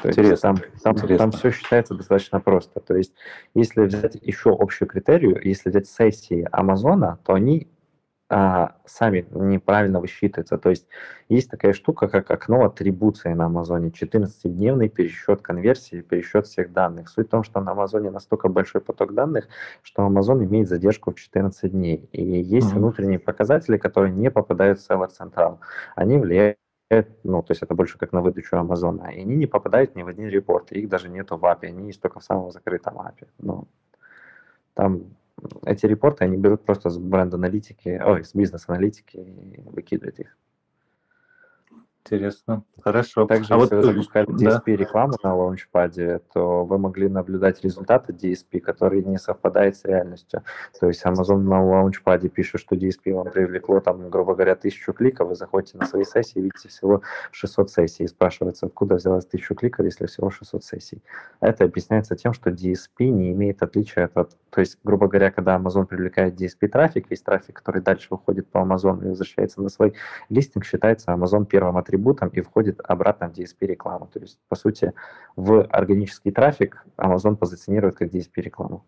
То есть Интересно. там, там, Интересно. там все считается достаточно просто. То есть если взять еще общую критерию, если взять сессии Амазона, то они а, сами неправильно высчитываются. То есть есть такая штука, как окно атрибуции на Амазоне. 14-дневный пересчет конверсии, пересчет всех данных. Суть в том, что на Амазоне настолько большой поток данных, что Амазон имеет задержку в 14 дней. И есть mm-hmm. внутренние показатели, которые не попадают в Seller Central. Они влияют ну, то есть это больше как на выдачу Амазона, и они не попадают ни в один репорт, их даже нету в API, они есть только в самом закрытом API. Ну, там эти репорты они берут просто с бренд-аналитики, ой, с бизнес-аналитики и выкидывают их. Интересно. Хорошо. Также, а если вот, вы запускали DSP да. рекламу на лаунчпаде, то вы могли наблюдать результаты DSP, которые не совпадают с реальностью. То есть Amazon на лаунчпаде пишет, что DSP вам привлекло, там, грубо говоря, тысячу кликов, вы заходите на свои сессии и видите всего 600 сессий. И спрашивается, откуда взялось тысячу кликов, если всего 600 сессий. Это объясняется тем, что DSP не имеет отличия от... То есть, грубо говоря, когда Amazon привлекает DSP трафик, весь трафик, который дальше выходит по Amazon и возвращается на свой листинг, считается Amazon первым атрибутом атрибутом и входит обратно в DSP-рекламу. То есть, по сути, в органический трафик Amazon позиционирует как DSP-рекламу.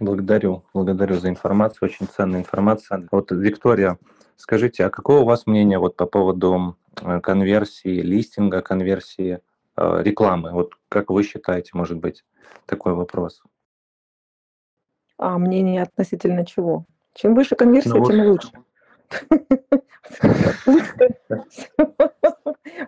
Благодарю, благодарю за информацию, очень ценная информация. Вот, Виктория, скажите, а какое у вас мнение вот по поводу э, конверсии, листинга, конверсии э, рекламы? Вот как вы считаете, может быть, такой вопрос? А мнение относительно чего? Чем выше конверсия, ну, тем лучше.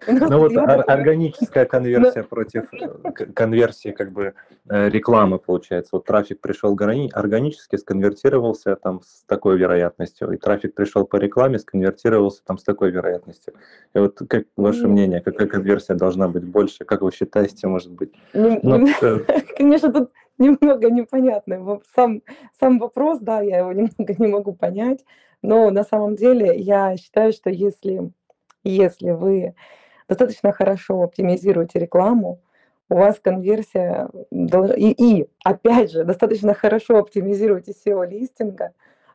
Ну вот органическая конверсия против э, конверсии как бы э, рекламы получается. Вот трафик пришел органически, сконвертировался там с такой вероятностью, и трафик пришел по рекламе, сконвертировался там с такой вероятностью. И вот как ваше мнение, какая конверсия должна быть больше? Как вы считаете, может быть? Ну, ну э, Конечно, тут немного непонятный сам, сам вопрос, да, я его немного не могу понять. Но на самом деле я считаю, что если, если вы достаточно хорошо оптимизируете рекламу, у вас конверсия и, и опять же достаточно хорошо оптимизируете SEO листинга,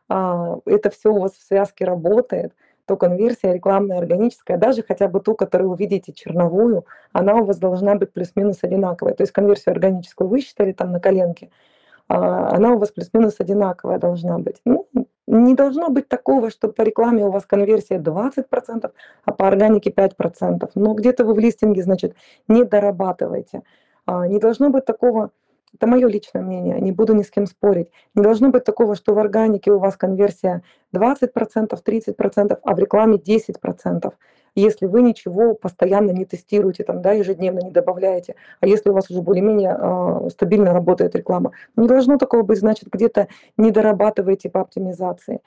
а, это все у вас в связке работает, то конверсия рекламная, органическая, даже хотя бы ту, которую вы видите черновую, она у вас должна быть плюс-минус одинаковая. То есть конверсию органическую высчитали там на коленке, а, она у вас плюс-минус одинаковая должна быть. Ну, не должно быть такого, что по рекламе у вас конверсия 20%, а по органике 5%. Но где-то вы в листинге, значит, не дорабатываете. А, не должно быть такого, это мое личное мнение, не буду ни с кем спорить. Не должно быть такого, что в органике у вас конверсия 20%, 30%, а в рекламе 10% если вы ничего постоянно не тестируете, там, да, ежедневно не добавляете, а если у вас уже более-менее э, стабильно работает реклама. Не должно такого быть, значит, где-то не дорабатываете по оптимизации.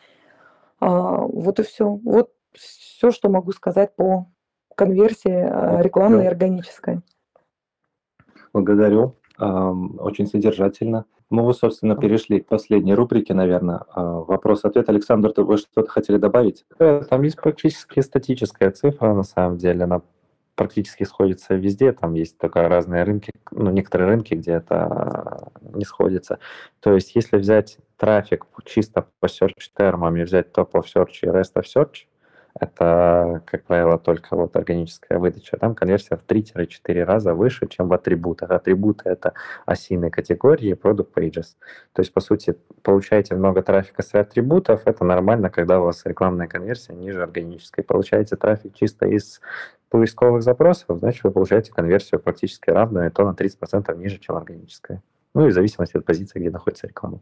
А, вот и все. Вот все, что могу сказать по конверсии э, рекламной и органической. Благодарю. Очень содержательно. Мы, вот, собственно, перешли к последней рубрике, наверное. А, вопрос-ответ. Александр, вы что-то хотели добавить? Э, там есть практически статическая цифра, на самом деле. Она практически сходится везде. Там есть только разные рынки, ну, некоторые рынки, где это не сходится. То есть, если взять трафик чисто по search термам и взять top of search и rest of search, это, как правило, только вот органическая выдача. Там конверсия в 3-4 раза выше, чем в атрибутах. Атрибуты — это осиные категории, product pages. То есть, по сути, получаете много трафика с атрибутов, это нормально, когда у вас рекламная конверсия ниже органической. Получаете трафик чисто из поисковых запросов, значит, вы получаете конверсию практически равную, и то на 30% ниже, чем органическая. Ну и в зависимости от позиции, где находится реклама.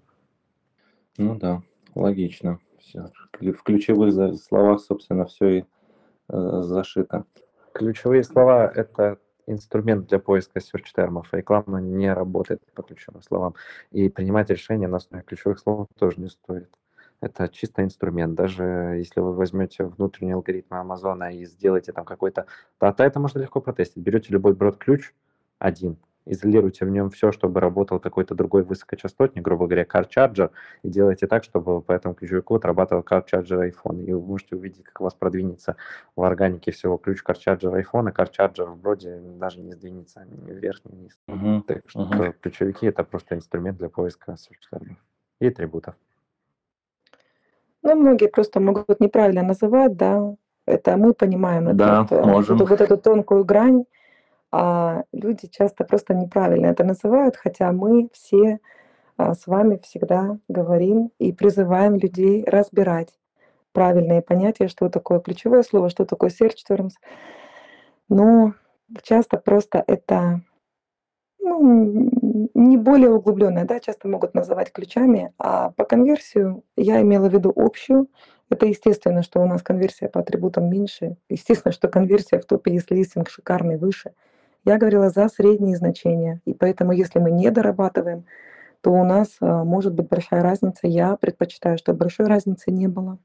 Ну да, логично В ключевых словах, собственно, все и э, зашито. Ключевые слова – это инструмент для поиска search-термов. Реклама не работает по ключевым словам. И принимать решения на основе ключевых слов тоже не стоит. Это чисто инструмент. Даже если вы возьмете внутренний алгоритм Амазона и сделаете там какой-то... то это можно легко протестить. Берете любой брод-ключ, один, изолируйте в нем все, чтобы работал какой-то другой высокочастотник, грубо говоря, Car Charger, и делайте так, чтобы по этому ключевику отрабатывал Car Charger iPhone. И вы можете увидеть, как у вас продвинется в органике всего ключ Car Charger iPhone, и Car Charger в броде даже не сдвинется ни вверх, ни вниз. Uh-huh. Так что uh-huh. ключевики — это просто инструмент для поиска существований и атрибутов. Ну, многие просто могут неправильно называть, да, это мы понимаем да, это, можем. вот эту тонкую грань, а люди часто просто неправильно это называют, хотя мы все а, с вами всегда говорим и призываем людей разбирать правильные понятия, что такое ключевое слово, что такое search. Но часто просто это ну, не более углубленное, да, часто могут называть ключами, а по конверсию я имела в виду общую. Это естественно, что у нас конверсия по атрибутам меньше. Естественно, что конверсия в топе, если листинг шикарный, выше – я говорила за средние значения. И поэтому, если мы не дорабатываем, то у нас а, может быть большая разница. Я предпочитаю, чтобы большой разницы не было.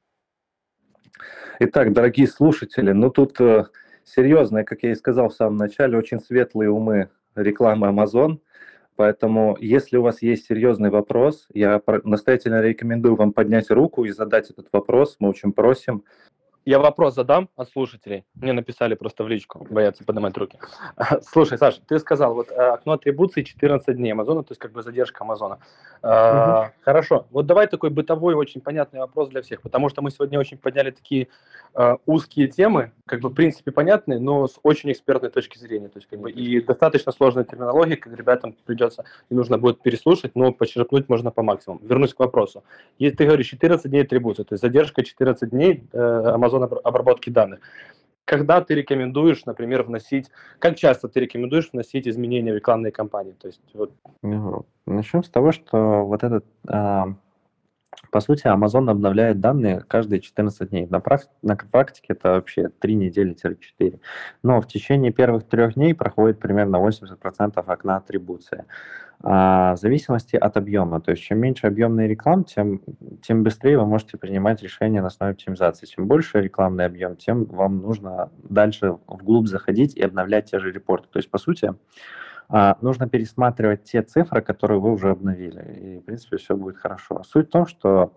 Итак, дорогие слушатели, ну тут э, серьезные, как я и сказал в самом начале, очень светлые умы рекламы Amazon. Поэтому, если у вас есть серьезный вопрос, я настоятельно рекомендую вам поднять руку и задать этот вопрос. Мы очень просим. Я вопрос задам от слушателей. Мне написали просто в личку, боятся поднимать руки. Слушай, Саша, ты сказал, вот э, окно атрибуции 14 дней Амазона, то есть как бы задержка Амазона. Угу. Хорошо, вот давай такой бытовой, очень понятный вопрос для всех, потому что мы сегодня очень подняли такие э, узкие темы, как бы в принципе понятные, но с очень экспертной точки зрения, то есть как бы и достаточно сложная терминология, как ребятам придется и нужно будет переслушать, но почерпнуть можно по максимуму. Вернусь к вопросу. Если ты говоришь 14 дней атрибуции, то есть задержка 14 дней Амазон диапазон обработки данных. Когда ты рекомендуешь, например, вносить, как часто ты рекомендуешь вносить изменения в рекламные кампании? То есть, вот... Ну, начнем с того, что вот этот, а, по сути, Amazon обновляет данные каждые 14 дней. На, практи- на практике это вообще 3 недели-4. Но в течение первых трех дней проходит примерно 80% окна атрибуции. А, в зависимости от объема. То есть чем меньше объемный реклам, тем, тем быстрее вы можете принимать решения на основе оптимизации. Чем больше рекламный объем, тем вам нужно дальше вглубь заходить и обновлять те же репорты. То есть, по сути, нужно пересматривать те цифры, которые вы уже обновили. И, в принципе, все будет хорошо. Суть в том, что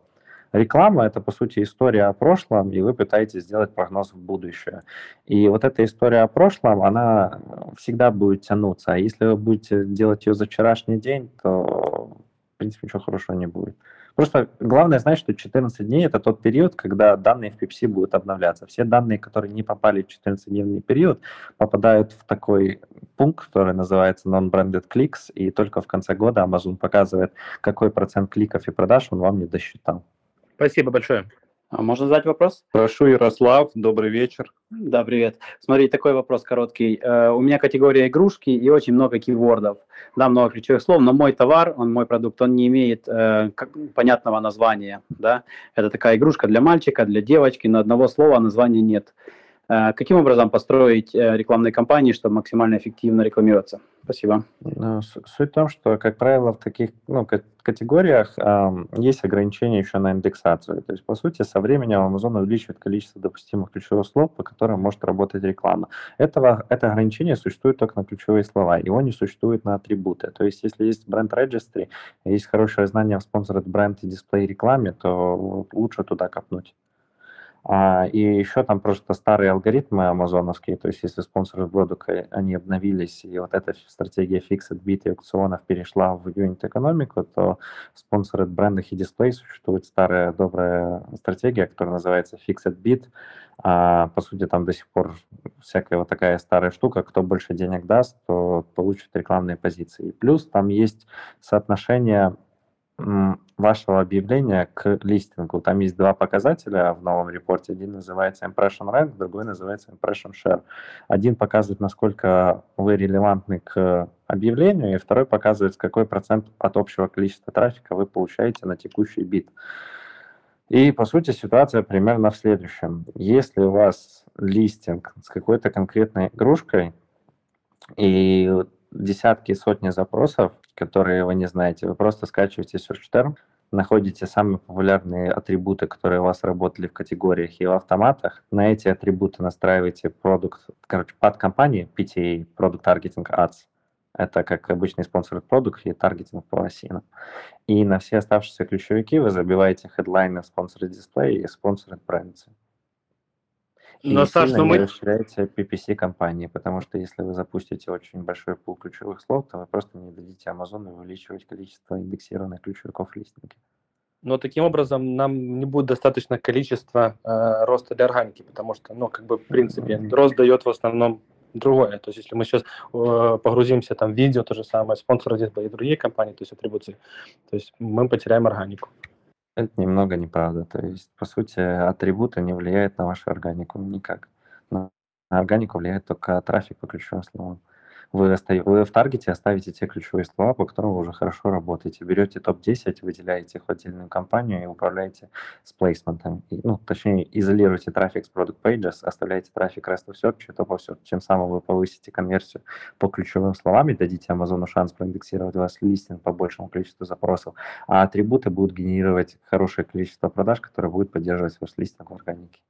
Реклама – это, по сути, история о прошлом, и вы пытаетесь сделать прогноз в будущее. И вот эта история о прошлом, она всегда будет тянуться. А если вы будете делать ее за вчерашний день, то принципе, ничего хорошего не будет. Просто главное знать, что 14 дней – это тот период, когда данные в PPC будут обновляться. Все данные, которые не попали в 14-дневный период, попадают в такой пункт, который называется non-branded clicks, и только в конце года Amazon показывает, какой процент кликов и продаж он вам не досчитал. Спасибо большое. А можно задать вопрос? Прошу, Ярослав, добрый вечер. Да, привет. Смотри, такой вопрос короткий. Uh, у меня категория игрушки и очень много кейвордов. Да, много ключевых слов, но мой товар, он мой продукт, он не имеет uh, как, понятного названия. Да? Это такая игрушка для мальчика, для девочки, но одного слова названия нет. Uh, каким образом построить рекламные кампании, чтобы максимально эффективно рекламироваться? Спасибо. Ну, суть в том, что, как правило, в таких ну, категориях э, есть ограничения еще на индексацию. То есть, по сути, со временем Amazon увеличивает количество допустимых ключевых слов, по которым может работать реклама. Этого, это ограничение существует только на ключевые слова, его не существует на атрибуты. То есть, если есть бренд registry, есть хорошее знание в sponsored бренд и дисплей рекламе, то лучше туда копнуть. А, и еще там просто старые алгоритмы амазоновские, то есть если спонсоры продукта, они обновились, и вот эта стратегия Fixed Bit и аукционов перешла в юнит экономику, то спонсоры брендах и дисплей существует старая добрая стратегия, которая называется Fixed Bit. А, по сути, там до сих пор всякая вот такая старая штука, кто больше денег даст, то получит рекламные позиции. Плюс там есть соотношение вашего объявления к листингу. Там есть два показателя в новом репорте. Один называется Impression Rank, другой называется Impression Share. Один показывает, насколько вы релевантны к объявлению, и второй показывает, какой процент от общего количества трафика вы получаете на текущий бит. И, по сути, ситуация примерно в следующем. Если у вас листинг с какой-то конкретной игрушкой, и десятки, сотни запросов, которые вы не знаете. Вы просто скачиваете search term, находите самые популярные атрибуты, которые у вас работали в категориях и в автоматах. На эти атрибуты настраиваете продукт, короче, под компании PTA, Product Targeting Ads. Это как обычный спонсор продукт и таргетинг по осинам. И на все оставшиеся ключевики вы забиваете хедлайны спонсор дисплей и спонсор брендсы. Но, и Саш, ну мы... расширяете PPC компании, потому что если вы запустите очень большой пул ключевых слов, то вы просто не дадите Amazon увеличивать количество индексированных ключевиков в листинге. Но таким образом нам не будет достаточно количества э, роста для органики, потому что, ну, как бы, в принципе, рост дает в основном другое. То есть, если мы сейчас э, погрузимся там в видео, то же самое, спонсоры и другие компании, то есть атрибуции, то есть мы потеряем органику. Это немного неправда. То есть, по сути, атрибуты не влияют на вашу органику никак. На органику влияет только трафик по ключевым словам. Вы, остав... вы в таргете оставите те ключевые слова, по которым вы уже хорошо работаете. Берете топ-10, выделяете их в отдельную компанию и управляете с плейсментом. И, ну, точнее, изолируете трафик с Product Pages, оставляете трафик Rest of Search и Top of Search. Тем самым вы повысите конверсию по ключевым словам и дадите Амазону шанс проиндексировать ваш листинг по большему количеству запросов. А атрибуты будут генерировать хорошее количество продаж, которые будут поддерживать ваш листинг в органике.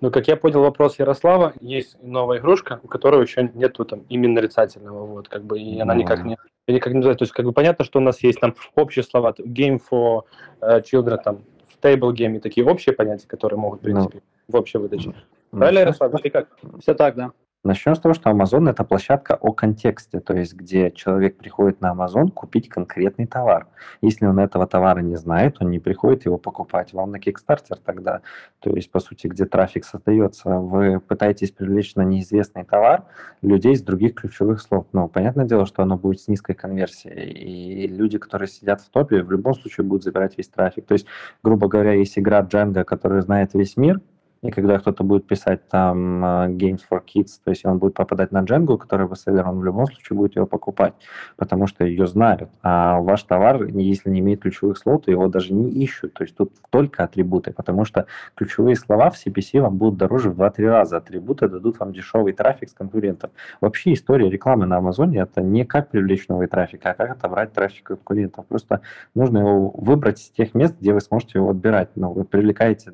Ну, как я понял вопрос Ярослава, есть новая игрушка, у которой еще нету там именно нарицательного, вот, как бы, и она никак не, никак не называется. То есть, как бы понятно, что у нас есть там общие слова, game for uh, children, там, в table game, и такие общие понятия, которые могут, в принципе, no. в общей выдаче. Правильно, Ярослав? Или как? Все так, да. Начнем с того, что Amazon – это площадка о контексте, то есть где человек приходит на Amazon купить конкретный товар. Если он этого товара не знает, он не приходит его покупать. Вам на Kickstarter тогда, то есть, по сути, где трафик создается, вы пытаетесь привлечь на неизвестный товар людей с других ключевых слов. Ну, понятное дело, что оно будет с низкой конверсией, и люди, которые сидят в топе, в любом случае будут забирать весь трафик. То есть, грубо говоря, есть игра Django, которая знает весь мир – и когда кто-то будет писать там uh, Games for Kids, то есть он будет попадать на Django, который бестселлер, он в любом случае будет его покупать, потому что ее знают. А ваш товар, если не имеет ключевых слов, то его даже не ищут. То есть тут только атрибуты, потому что ключевые слова в CPC вам будут дороже в 2-3 раза. Атрибуты дадут вам дешевый трафик с конкурентов. Вообще история рекламы на Амазоне это не как привлечь новый трафик, а как отобрать трафик конкурентов. Просто нужно его выбрать из тех мест, где вы сможете его отбирать. Но вы привлекаете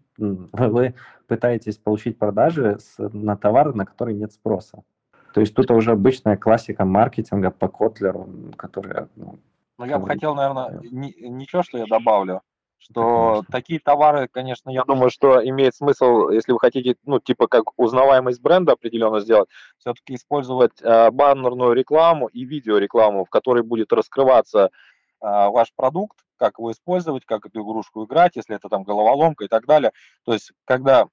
вы пытаетесь получить продажи с, на товар, на который нет спроса. То есть тут уже обычная классика маркетинга по Котлеру, который... Ну, ну я бы хотел, наверное, ни, ничего, что я добавлю, что конечно. такие товары, конечно, я думаю, что имеет смысл, если вы хотите, ну, типа как узнаваемость бренда определенно сделать, все-таки использовать э, баннерную рекламу и видеорекламу, в которой будет раскрываться а, ваш продукт, как его использовать, как эту игрушку играть, если это там головоломка и так далее. То есть, когда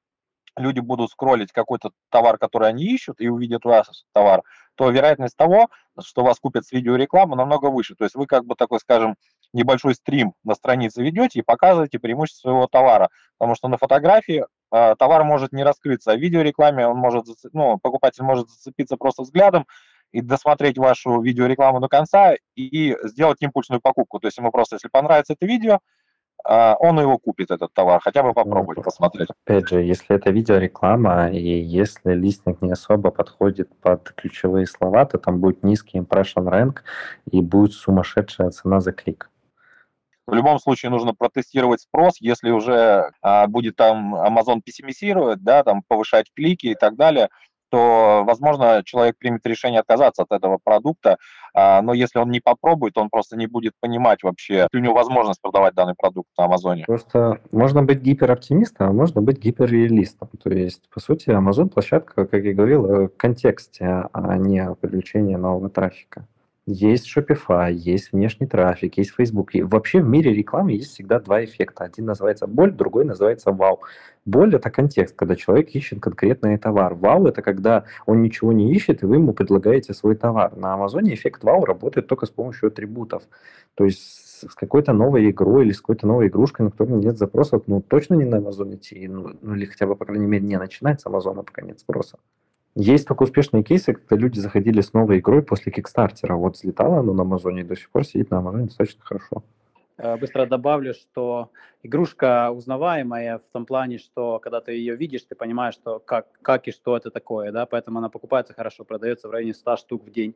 люди будут скроллить какой-то товар, который они ищут, и увидят ваш товар, то вероятность того, что вас купят с видеорекламы, намного выше. То есть вы как бы такой, скажем, небольшой стрим на странице ведете и показываете преимущество своего товара. Потому что на фотографии э, товар может не раскрыться, а в видеорекламе он может, ну, покупатель может зацепиться просто взглядом и досмотреть вашу видеорекламу до конца и сделать импульсную покупку. То есть ему просто, если понравится это видео, а, он его купит, этот товар, хотя бы попробовать, ну, посмотреть. Опять же, если это видеореклама, и если листинг не особо подходит под ключевые слова, то там будет низкий impression rank и будет сумасшедшая цена за клик. В любом случае нужно протестировать спрос, если уже а, будет там Amazon пессимизировать, да, там повышать клики и так далее, то, возможно, человек примет решение отказаться от этого продукта, а, но если он не попробует, он просто не будет понимать вообще, у него возможность продавать данный продукт на Амазоне. Просто можно быть гипероптимистом, а можно быть гиперреалистом. То есть, по сути, Amazon площадка, как я говорил, в контексте, а не привлечение нового трафика. Есть Shopify, есть внешний трафик, есть Facebook. И вообще в мире рекламы есть всегда два эффекта. Один называется боль, другой называется вау. Боль – это контекст, когда человек ищет конкретный товар. Вау – это когда он ничего не ищет, и вы ему предлагаете свой товар. На Амазоне эффект вау работает только с помощью атрибутов. То есть с какой-то новой игрой или с какой-то новой игрушкой, на которую нет запросов, ну, точно не на Амазон идти, ну, ну, или хотя бы, по крайней мере, не начинать с Амазона, пока нет спроса. Есть только успешные кейсы, когда люди заходили с новой игрой после Кикстартера. Вот взлетала оно на Амазоне и до сих пор сидит на Амазоне достаточно хорошо. Э, быстро добавлю, что игрушка узнаваемая в том плане, что когда ты ее видишь, ты понимаешь, что как, как и что это такое, да, поэтому она покупается хорошо, продается в районе 100 штук в день.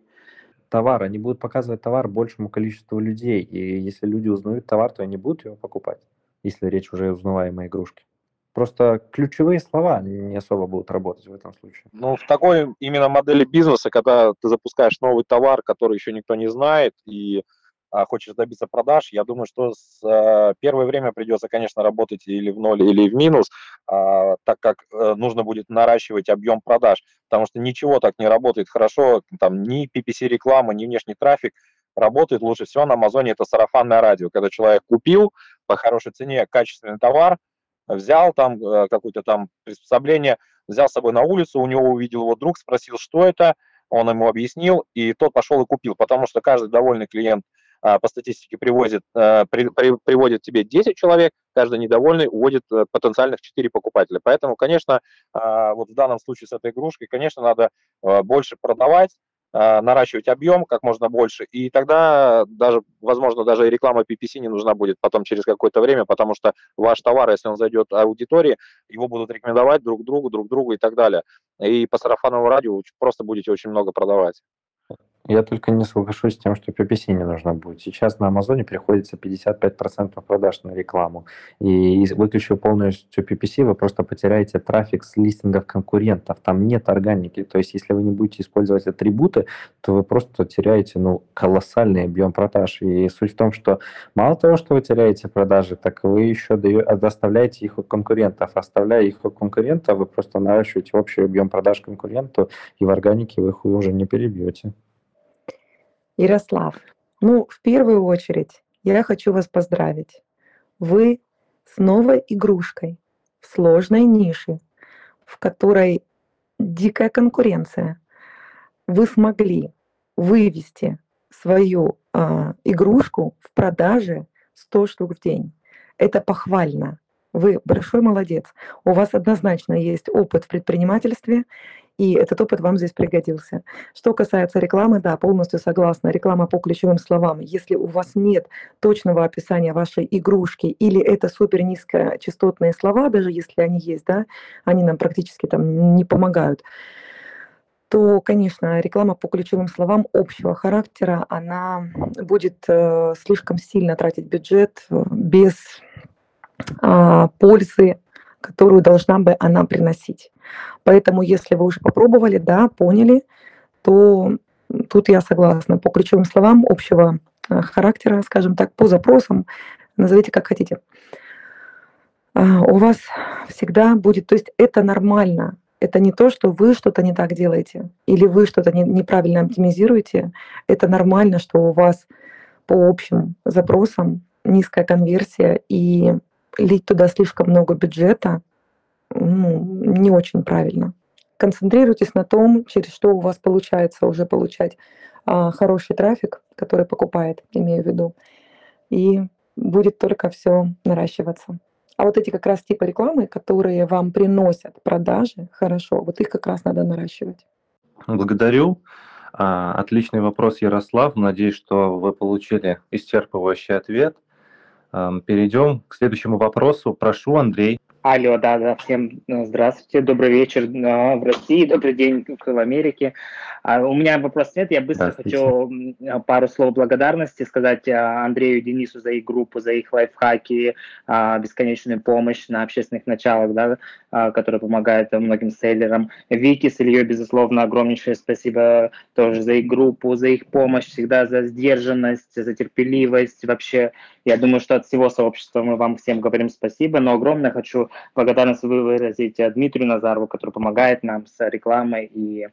Товар, они будут показывать товар большему количеству людей, и если люди узнают товар, то они будут его покупать, если речь уже о узнаваемой игрушке. Просто ключевые слова не особо будут работать в этом случае. Ну, в такой именно модели бизнеса, когда ты запускаешь новый товар, который еще никто не знает, и а, хочешь добиться продаж, я думаю, что с а, первое время придется, конечно, работать или в ноль, или в минус, а, так как а, нужно будет наращивать объем продаж, потому что ничего так не работает хорошо, там ни PPC-реклама, ни внешний трафик, работает лучше всего на Амазоне это сарафанное радио, когда человек купил по хорошей цене качественный товар, взял там э, какое-то там приспособление, взял с собой на улицу, у него увидел его друг, спросил, что это, он ему объяснил, и тот пошел и купил, потому что каждый довольный клиент а, по статистике привозит, э, при, при, приводит тебе 10 человек, каждый недовольный уводит э, потенциальных 4 покупателя. Поэтому, конечно, а, вот в данном случае с этой игрушкой, конечно, надо больше продавать, наращивать объем как можно больше, и тогда даже, возможно, даже и реклама PPC не нужна будет потом через какое-то время, потому что ваш товар, если он зайдет аудитории, его будут рекомендовать друг другу, друг другу и так далее. И по сарафановому радио просто будете очень много продавать. Я только не соглашусь с тем, что PPC не нужно будет. Сейчас на Амазоне приходится 55% продаж на рекламу. И выключив полностью PPC, вы просто потеряете трафик с листингов конкурентов. Там нет органики. То есть, если вы не будете использовать атрибуты, то вы просто теряете ну, колоссальный объем продаж. И суть в том, что мало того, что вы теряете продажи, так вы еще доставляете их у конкурентов. Оставляя их у конкурента, вы просто наращиваете общий объем продаж конкуренту, и в органике вы их уже не перебьете. Ярослав, ну, в первую очередь я хочу вас поздравить. Вы с новой игрушкой в сложной нише, в которой дикая конкуренция. Вы смогли вывести свою э, игрушку в продаже 100 штук в день. Это похвально. Вы большой молодец. У вас однозначно есть опыт в предпринимательстве, и этот опыт вам здесь пригодился. Что касается рекламы, да, полностью согласна. Реклама по ключевым словам. Если у вас нет точного описания вашей игрушки или это супер низкочастотные слова, даже если они есть, да, они нам практически там не помогают, то, конечно, реклама по ключевым словам общего характера, она будет э, слишком сильно тратить бюджет э, без э, пользы которую должна бы она приносить. Поэтому, если вы уже попробовали, да, поняли, то тут я согласна. По ключевым словам общего э, характера, скажем так, по запросам, назовите как хотите. А, у вас всегда будет, то есть это нормально, это не то, что вы что-то не так делаете или вы что-то не, неправильно оптимизируете. Это нормально, что у вас по общим запросам, низкая конверсия и лить туда слишком много бюджета ну, не очень правильно. Концентрируйтесь на том, через что у вас получается уже получать а, хороший трафик, который покупает, имею в виду, и будет только все наращиваться. А вот эти как раз типы рекламы, которые вам приносят продажи, хорошо, вот их как раз надо наращивать. Благодарю. А, отличный вопрос, Ярослав. Надеюсь, что вы получили исчерпывающий ответ. Перейдем к следующему вопросу. Прошу, Андрей. Алло, да, да, всем э, здравствуйте, добрый вечер в России, добрый день в Америке. А, у меня вопрос нет, я быстро хочу пару слов благодарности сказать э, Андрею и Денису за их группу, за их лайфхаки, бесконечную помощь на общественных началах, да, которая помогает многим селлерам. Вики с Ильей, безусловно, огромнейшее спасибо тоже за их группу, за их помощь, всегда за сдержанность, за терпеливость. Вообще, я думаю, что от всего сообщества мы вам всем говорим спасибо, но огромное хочу благодарность выразить Дмитрию Назарову, который помогает нам с рекламой и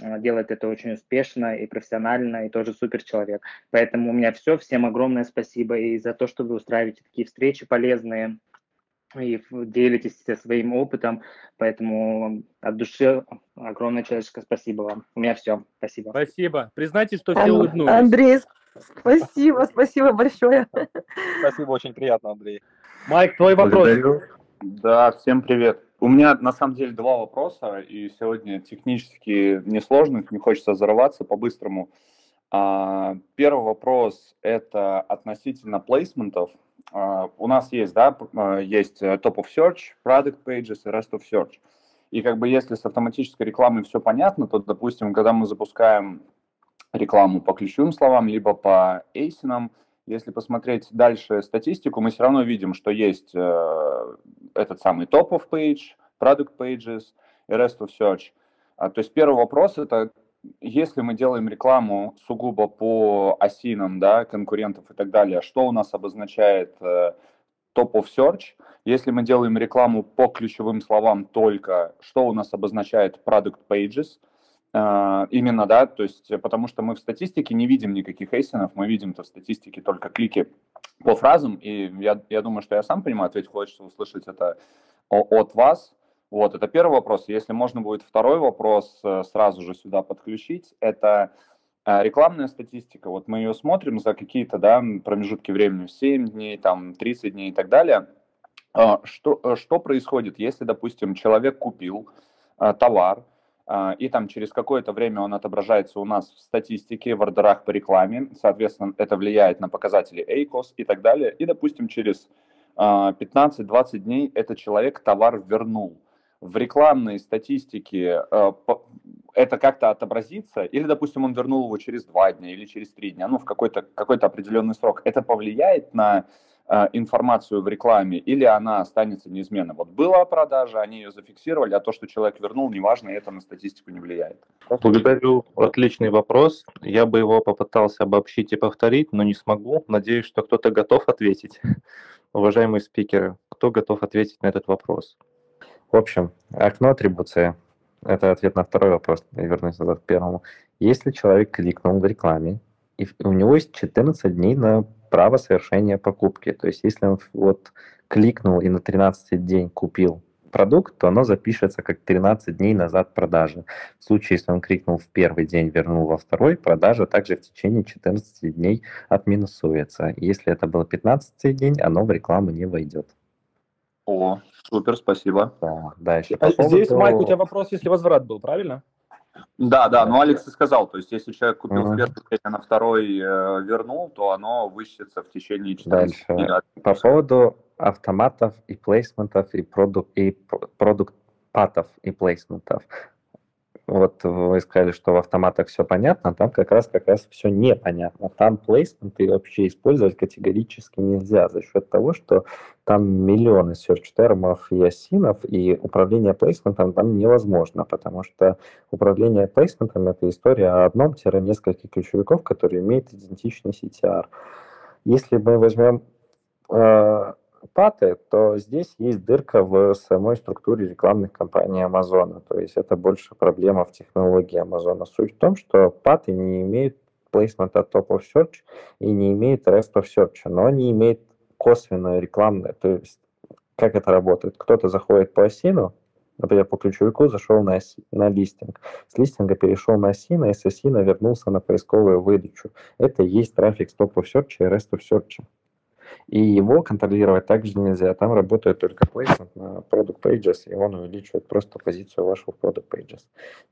э, делает это очень успешно и профессионально, и тоже супер человек. Поэтому у меня все. Всем огромное спасибо и за то, что вы устраиваете такие встречи полезные и делитесь своим опытом. Поэтому от души огромное человеческое спасибо вам. У меня все. Спасибо. Спасибо. Признайте, что все улыбнулись. Андрей, спасибо, спасибо большое. Спасибо, очень приятно, Андрей. Майк, твой вопрос. Благодарю. Да, всем привет. У меня на самом деле два вопроса, и сегодня технически несложных, не хочется взорваться по-быстрому. А, первый вопрос – это относительно плейсментов. А, у нас есть, да, а, есть Top of Search, Product Pages и Rest of Search. И как бы если с автоматической рекламой все понятно, то, допустим, когда мы запускаем рекламу по ключевым словам, либо по эйсинам, если посмотреть дальше статистику, мы все равно видим, что есть э, этот самый top of page, product pages и rest of search. А, то есть первый вопрос это, если мы делаем рекламу сугубо по осинам, да, конкурентов и так далее, что у нас обозначает э, top of search? Если мы делаем рекламу по ключевым словам только, что у нас обозначает product pages – именно, да, то есть, потому что мы в статистике не видим никаких эйсинов, мы видим-то в статистике только клики по фразам, и я, я думаю, что я сам понимаю, ответить хочется услышать это от вас. Вот, это первый вопрос. Если можно будет второй вопрос э, сразу же сюда подключить, это э, рекламная статистика. Вот мы ее смотрим за какие-то, да, промежутки времени, 7 дней, там, 30 дней и так далее. А, что, э, что происходит, если, допустим, человек купил товар, а, и там через какое-то время он отображается у нас в статистике, в ордерах по рекламе, соответственно, это влияет на показатели ACOS и так далее, и, допустим, через 15-20 а, дней этот человек товар вернул. В рекламной статистике а, это как-то отобразится, или, допустим, он вернул его через 2 дня или через 3 дня, ну, в какой-то какой определенный срок. Это повлияет на информацию в рекламе, или она останется неизменной. Вот была продажа, они ее зафиксировали, а то, что человек вернул, неважно, это на статистику не влияет. Благодарю. Отличный вопрос. Я бы его попытался обобщить и повторить, но не смогу. Надеюсь, что кто-то готов ответить. Уважаемые спикеры, кто готов ответить на этот вопрос? В общем, окно атрибуции. Это ответ на второй вопрос. Я вернусь назад к первому. Если человек кликнул в рекламе, и у него есть 14 дней на право совершения покупки. То есть если он вот кликнул и на 13 день купил продукт, то оно запишется как 13 дней назад продажи. В случае, если он кликнул в первый день, вернул во второй, продажа также в течение 14 дней отминусуется. Если это был 15 день, оно в рекламу не войдет. О, супер, спасибо. Да, дальше. По Здесь, поводу... Майк, у тебя вопрос, если возврат был, правильно? Да, да, ну Алекс и сказал, то есть если человек купил день, а на второй э, вернул, то оно высчитается в течение 14 дней. По поводу автоматов и плейсментов и, продук и продукт патов и плейсментов вот вы сказали, что в автоматах все понятно, а там как раз как раз все непонятно. Там плейсменты вообще использовать категорически нельзя за счет того, что там миллионы серч-термов и осинов, и управление плейсментом там невозможно, потому что управление плейсментом – это история о одном-нескольких ключевиков, которые имеют идентичный CTR. Если мы возьмем э, паты, то здесь есть дырка в самой структуре рекламных кампаний Амазона. То есть это больше проблема в технологии Амазона. Суть в том, что паты не имеют placement от Top of Search и не имеет Rest of Search, но не имеет косвенное рекламное. То есть как это работает? Кто-то заходит по осину, например, по ключевику зашел на, оси, на листинг, с листинга перешел на осина, и с осина вернулся на поисковую выдачу. Это и есть трафик с Top of Search и Rest of Search. И его контролировать также нельзя. Там работает только placement на Product Pages, и он увеличивает просто позицию вашего Product Pages.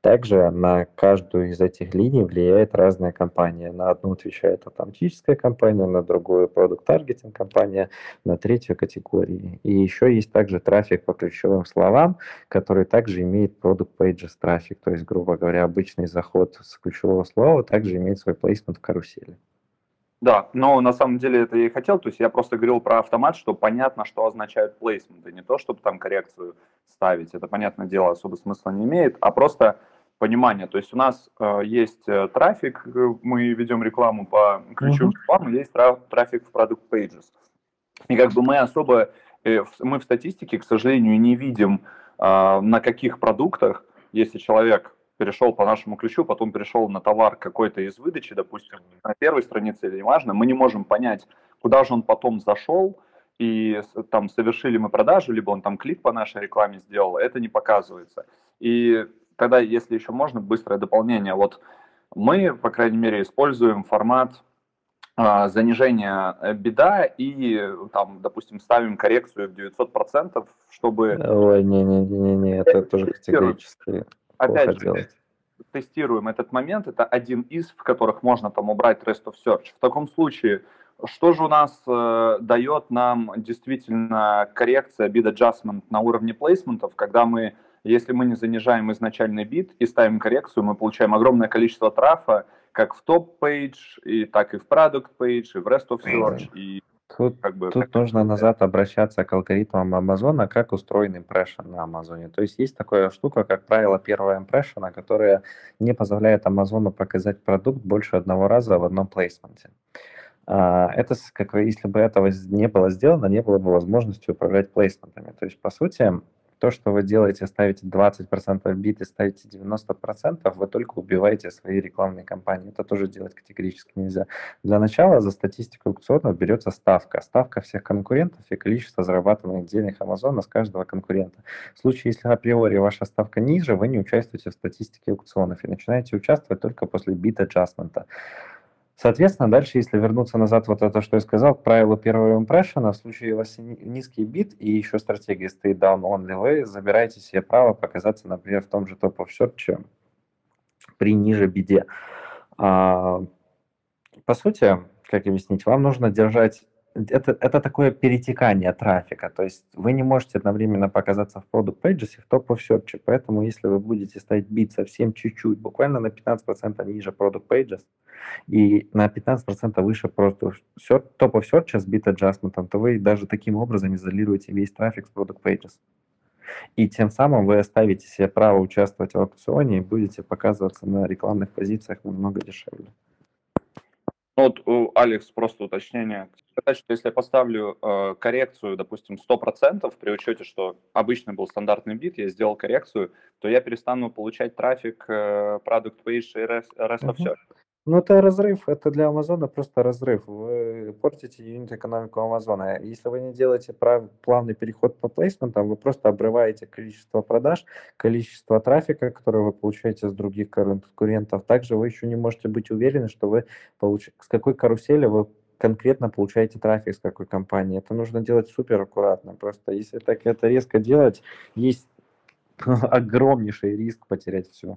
Также на каждую из этих линий влияет разная компания. На одну отвечает автоматическая компания, на другую Product Targeting компания, на третью категории. И еще есть также трафик по ключевым словам, который также имеет Product Pages трафик. То есть, грубо говоря, обычный заход с ключевого слова также имеет свой placement в карусели. Да, но на самом деле это я и хотел, то есть я просто говорил про автомат, что понятно, что означают плейсменты, не то, чтобы там коррекцию ставить, это, понятное дело, особо смысла не имеет, а просто понимание, то есть у нас э, есть э, трафик, э, мы ведем рекламу по ключевым mm-hmm. есть тра- трафик в Product Pages. И как бы мы особо, э, мы в статистике, к сожалению, не видим, э, на каких продуктах, если человек перешел по нашему ключу, потом перешел на товар какой-то из выдачи, допустим, на первой странице или неважно, мы не можем понять, куда же он потом зашел, и там совершили мы продажу, либо он там клик по нашей рекламе сделал, это не показывается. И тогда, если еще можно, быстрое дополнение. Вот мы, по крайней мере, используем формат а, занижения э, беда и там, допустим, ставим коррекцию в 900%, чтобы... Ой, не-не-не, это тоже категорически опять же, тестируем этот момент, это один из, в которых можно там убрать rest of search. В таком случае, что же у нас э, дает нам действительно коррекция bid adjustment на уровне плейсментов, когда мы, если мы не занижаем изначальный bid и ставим коррекцию, мы получаем огромное количество трафа, как в top page, и так и в product page, и в rest of search, и Тут, как бы, тут как нужно назад обращаться к алгоритмам Амазона, как устроен impression на Амазоне. То есть есть такая штука, как правило первого impression а, которая не позволяет Амазону показать продукт больше одного раза в одном плейсменте. А, это, как если бы этого не было сделано, не было бы возможности управлять плейсментами. То есть, по сути, то, что вы делаете, ставите 20% бит и ставите 90%, вы только убиваете свои рекламные кампании. Это тоже делать категорически нельзя. Для начала за статистику аукционов берется ставка. Ставка всех конкурентов и количество зарабатываемых денег Амазона с каждого конкурента. В случае, если априори ваша ставка ниже, вы не участвуете в статистике аукционов и начинаете участвовать только после бит-аджастмента. Соответственно, дальше, если вернуться назад, вот это, что я сказал, к правилу первого импрессиона, в случае у вас низкий бит и еще стратегия стоит down only, вы забираете себе право показаться, например, в том же top of search при ниже биде. А, по сути, как объяснить, вам нужно держать это, это такое перетекание трафика, то есть вы не можете одновременно показаться в Product Pages и в Top of Search, поэтому если вы будете ставить бит совсем чуть-чуть, буквально на 15% ниже Product Pages и на 15% выше просто Top of Search с бит аджастментом, то вы даже таким образом изолируете весь трафик с Product Pages. И тем самым вы оставите себе право участвовать в аукционе и будете показываться на рекламных позициях намного дешевле. Ну, вот, Алекс, просто уточнение. Сказать, что если я поставлю э, коррекцию, допустим, 100%, при учете, что обычный был стандартный бит, я сделал коррекцию, то я перестану получать трафик э, Product Page и Rest, of Search. Ну, это разрыв, это для Амазона просто разрыв. Вы портите юнит-экономику Амазона. Если вы не делаете прав, плавный переход по плейсментам, вы просто обрываете количество продаж, количество трафика, которое вы получаете с других конкурентов. Также вы еще не можете быть уверены, что вы получ... с какой карусели вы конкретно получаете трафик с какой компании. Это нужно делать супер аккуратно. Просто если так это резко делать, есть огромнейший риск потерять все.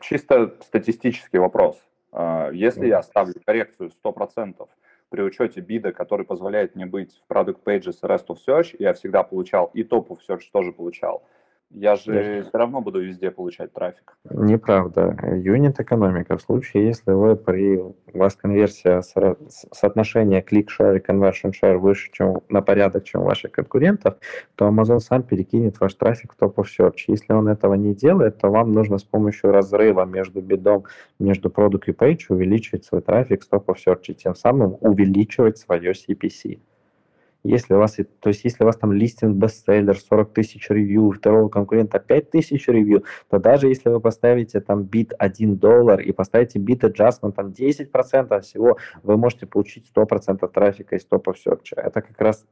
Чисто статистический вопрос. А, если я ставлю коррекцию 100% при учете бида, который позволяет мне быть в Product Pages Rest of Search, я всегда получал, и Top of Search тоже получал, я же Даже... все равно буду везде получать трафик. Неправда. Юнит экономика. В случае, если вы при у вас конверсия со, соотношение click share и conversion share выше, чем на порядок, чем ваших конкурентов, то Amazon сам перекинет ваш трафик в of search. Если он этого не делает, то вам нужно с помощью разрыва между бидом, между product и page увеличивать свой трафик с of search и тем самым увеличивать свое CPC. Если у вас, то есть если у вас там листинг бестселлер, 40 тысяч ревью, второго конкурента 5 тысяч ревью, то даже если вы поставите там бит 1 доллар и поставите бит adjustment там 10% всего, вы можете получить 100% трафика из топов серча. Это как раз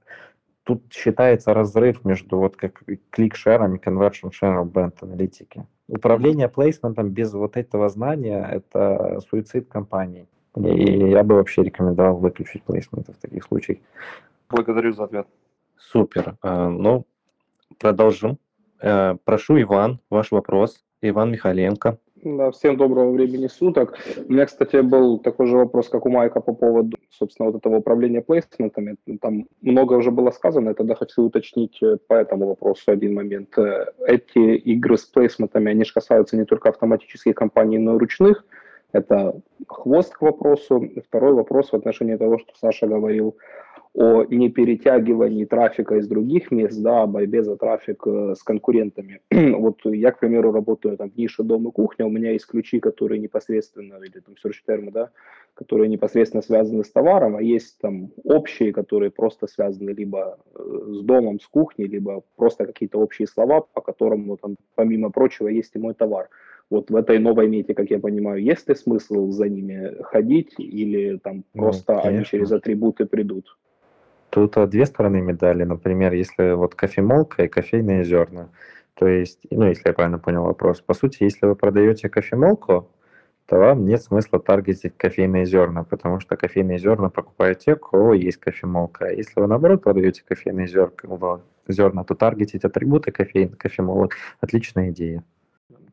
тут считается разрыв между вот как клик-шером и conversion share в бренд-аналитике. Управление плейсментом без вот этого знания – это суицид компании. И я бы вообще рекомендовал выключить плейсменты в таких случаях. Благодарю за ответ. Супер. А, ну, продолжим. Э, прошу, Иван, ваш вопрос. Иван Михаленко. Да, всем доброго времени суток. У меня, кстати, был такой же вопрос, как у Майка по поводу, собственно, вот этого управления плейсментами. Там много уже было сказано, я тогда хочу уточнить э, по этому вопросу один момент. Э, эти игры с плейсментами, они же касаются не только автоматических компаний, но и ручных. Это хвост к вопросу. Второй вопрос в отношении того, что Саша говорил о неперетягивании трафика из других мест, да, о борьбе за трафик э, с конкурентами. вот я, к примеру, работаю там в нише дом и кухня, у меня есть ключи, которые непосредственно, или там search term, да, которые непосредственно связаны с товаром, а есть там общие, которые просто связаны либо э, с домом, с кухней, либо просто какие-то общие слова, по которым, ну, там, помимо прочего, есть и мой товар. Вот в этой новой мете, как я понимаю, есть ли смысл за ними ходить или там ну, просто ну, они через атрибуты придут? Тут а, две стороны медали. Например, если вот кофемолка и кофейные зерна. То есть, ну, если я правильно понял вопрос, по сути, если вы продаете кофемолку, то вам нет смысла таргетить кофейные зерна, потому что кофейные зерна покупают те, у кого есть кофемолка. А если вы, наоборот, продаете кофейные зерна, зерна то таргетить атрибуты кофе, кофемолок – отличная идея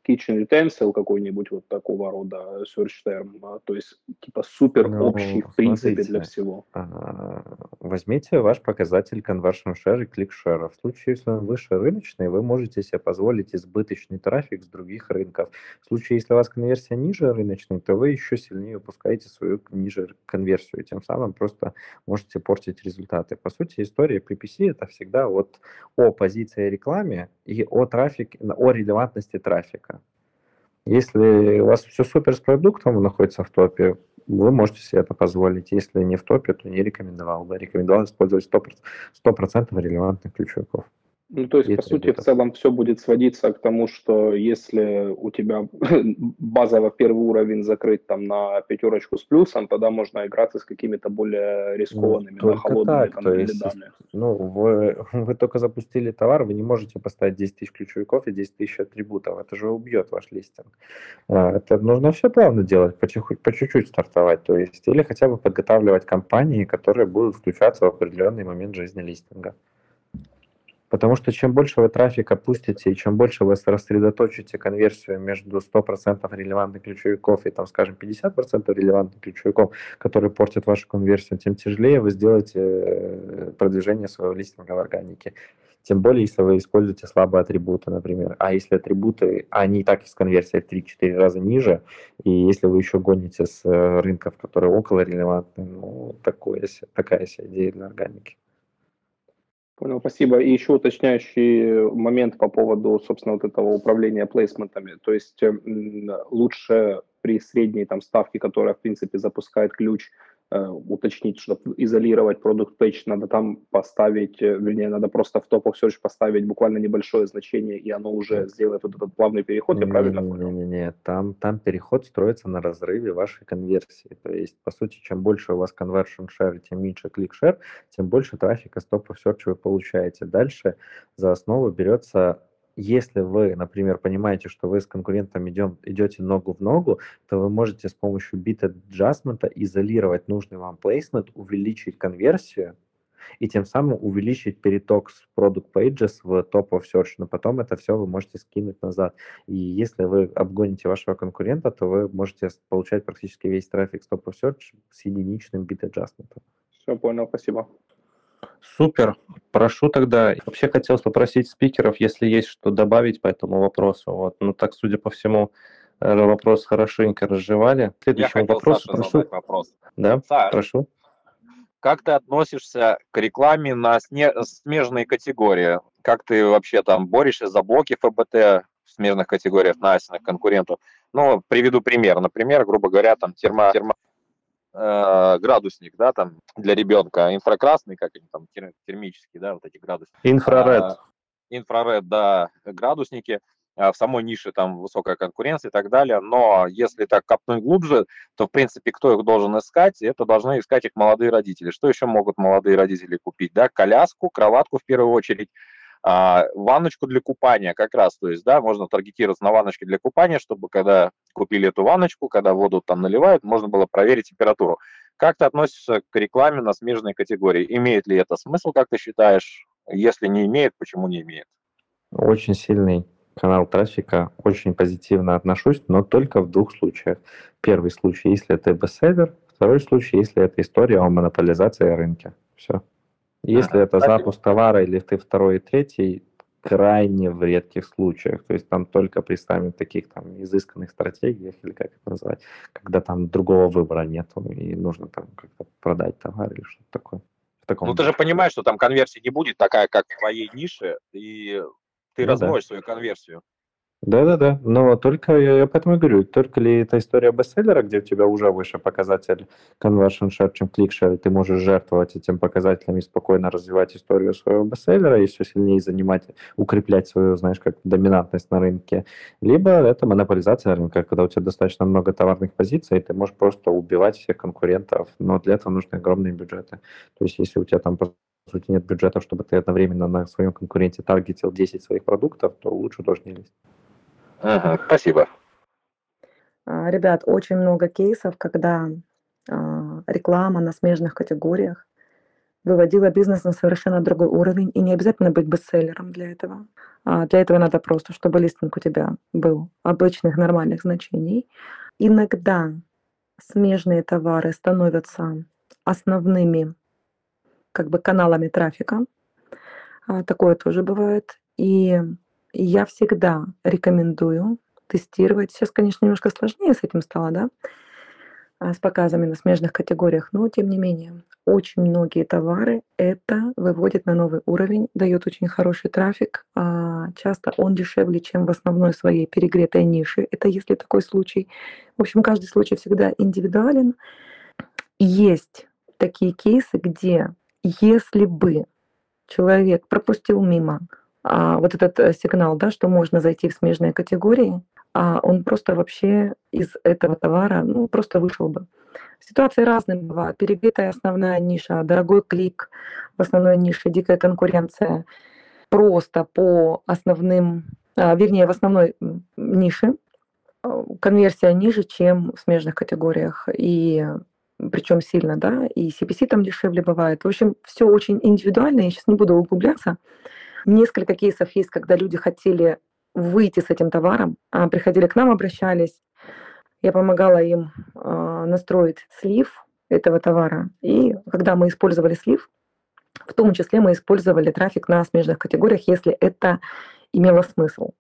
kitchen utensil какой-нибудь вот такого рода search term, а, то есть типа супер ну, общий в принципе для всего. А, возьмите ваш показатель conversion share и click share. В случае, если он выше рыночный, вы можете себе позволить избыточный трафик с других рынков. В случае, если у вас конверсия ниже рыночной, то вы еще сильнее упускаете свою ниже конверсию, тем самым просто можете портить результаты. По сути, история PPC это всегда вот о позиции рекламе и о трафике, о релевантности трафика. Если у вас все супер с продуктом, находится в топе, вы можете себе это позволить. Если не в топе, то не рекомендовал бы. Рекомендовал использовать 100%, 100% релевантных ключевиков. Ну, то есть, и по сути, в целом все будет сводиться к тому, что если у тебя базово первый уровень закрыть там на пятерочку с плюсом, тогда можно играться с какими-то более рискованными, ну, на холодными так, то есть, Ну, вы, вы только запустили товар, вы не можете поставить 10 тысяч ключевиков и 10 тысяч атрибутов. Это же убьет ваш листинг. А, это нужно все плавно делать, по чуть-чуть стартовать. То есть, или хотя бы подготавливать компании, которые будут включаться в определенный момент жизни листинга. Потому что чем больше вы трафика пустите, и чем больше вы рассредоточите конверсию между 100% релевантных ключевиков и, там, скажем, 50% релевантных ключевиков, которые портят вашу конверсию, тем тяжелее вы сделаете э, продвижение своего листинга в органике. Тем более, если вы используете слабые атрибуты, например. А если атрибуты, они и так с конверсией в 3-4 раза ниже, и если вы еще гоните с э, рынков, которые около релевантны, ну, такое, такая себе идея для органики. Понял, спасибо. И еще уточняющий момент по поводу, собственно, вот этого управления плейсментами. То есть лучше при средней там ставке, которая, в принципе, запускает ключ, уточнить, чтобы изолировать продукт page, надо там поставить, э, вернее, надо просто в топов search поставить буквально небольшое значение, и оно уже сделает вот этот плавный переход, я правильно понял? Не-не-не, там, там переход строится на разрыве вашей конверсии. То есть, по сути, чем больше у вас conversion share, тем меньше share, тем больше трафика с топов search вы получаете. Дальше за основу берется если вы, например, понимаете, что вы с конкурентом идем, идете ногу в ногу, то вы можете с помощью bit adjustment изолировать нужный вам placement, увеличить конверсию и тем самым увеличить переток с product pages в top of search, но потом это все вы можете скинуть назад. И если вы обгоните вашего конкурента, то вы можете получать практически весь трафик с top of search с единичным bit adjustment. Все, понял, спасибо. Супер. Прошу тогда. Вообще хотелось попросить спикеров, если есть что добавить по этому вопросу. Вот, ну так, судя по всему, э, вопрос хорошенько разжевали. Следующий вопрос. прошу. вопрос. Да, Саш, прошу. Как ты относишься к рекламе на смежные категории? Как ты вообще там борешься за блоки ФБТ в смежных категориях на конкурентов? Ну, приведу пример. Например, грубо говоря, там термо, термо э, градусник, да, там для ребенка, инфракрасный, как они там, термический, да, вот эти градусники. Инфраред. А, инфраред, да, градусники. А, в самой нише там высокая конкуренция и так далее, но если так копнуть глубже, то, в принципе, кто их должен искать? Это должны искать их молодые родители. Что еще могут молодые родители купить? Да, коляску, кроватку в первую очередь, а, ванночку для купания как раз, то есть, да, можно таргетироваться на ванночки для купания, чтобы когда купили эту ванночку, когда воду там наливают, можно было проверить температуру. Как ты относишься к рекламе на смежной категории? Имеет ли это смысл, как ты считаешь? Если не имеет, почему не имеет? Очень сильный канал трафика очень позитивно отношусь, но только в двух случаях. Первый случай, если это бестселлер, второй случай, если это история о монополизации рынка. Все. Если это запуск товара или ты второй и третий, крайне в редких случаях. То есть там только при самых таких там изысканных стратегиях, или как это назвать, когда там другого выбора нет, и нужно там как-то продать товар или что-то такое. В таком ну, ты же понимаешь, что там конверсия не будет такая, как в твоей нише, и ты ну, размоешь да. свою конверсию. Да-да-да, но только, я, я поэтому и говорю, только ли это история бестселлера, где у тебя уже выше показатель conversion share, чем click share, ты можешь жертвовать этим показателем и спокойно развивать историю своего бестселлера и все сильнее занимать, укреплять свою, знаешь, как доминантность на рынке. Либо это монополизация рынка, когда у тебя достаточно много товарных позиций, и ты можешь просто убивать всех конкурентов, но для этого нужны огромные бюджеты. То есть если у тебя там по сути, нет бюджета, чтобы ты одновременно на своем конкуренте таргетил 10 своих продуктов, то лучше тоже не лезть. Ага, спасибо. А, ребят, очень много кейсов, когда а, реклама на смежных категориях выводила бизнес на совершенно другой уровень, и не обязательно быть бестселлером для этого. А для этого надо просто, чтобы листинг у тебя был обычных нормальных значений. Иногда смежные товары становятся основными как бы каналами трафика. Такое тоже бывает. И я всегда рекомендую тестировать. Сейчас, конечно, немножко сложнее с этим стало, да, а, с показами на смежных категориях, но тем не менее, очень многие товары это выводит на новый уровень, дает очень хороший трафик. А часто он дешевле, чем в основной своей перегретой нише. Это если такой случай. В общем, каждый случай всегда индивидуален. Есть такие кейсы, где если бы человек пропустил мимо вот этот э, сигнал, да, что можно зайти в смежные категории, а он просто вообще из этого товара, ну, просто вышел бы. Ситуации разные бывают. Перегретая основная ниша, дорогой клик в основной нише, дикая конкуренция. Просто по основным, а, вернее, в основной нише а, конверсия ниже, чем в смежных категориях. И причем сильно, да, и CPC там дешевле бывает. В общем, все очень индивидуально, я сейчас не буду углубляться. Несколько кейсов есть, когда люди хотели выйти с этим товаром, а приходили к нам, обращались, я помогала им э, настроить слив этого товара. И когда мы использовали слив, в том числе мы использовали трафик на смежных категориях, если это имело смысл.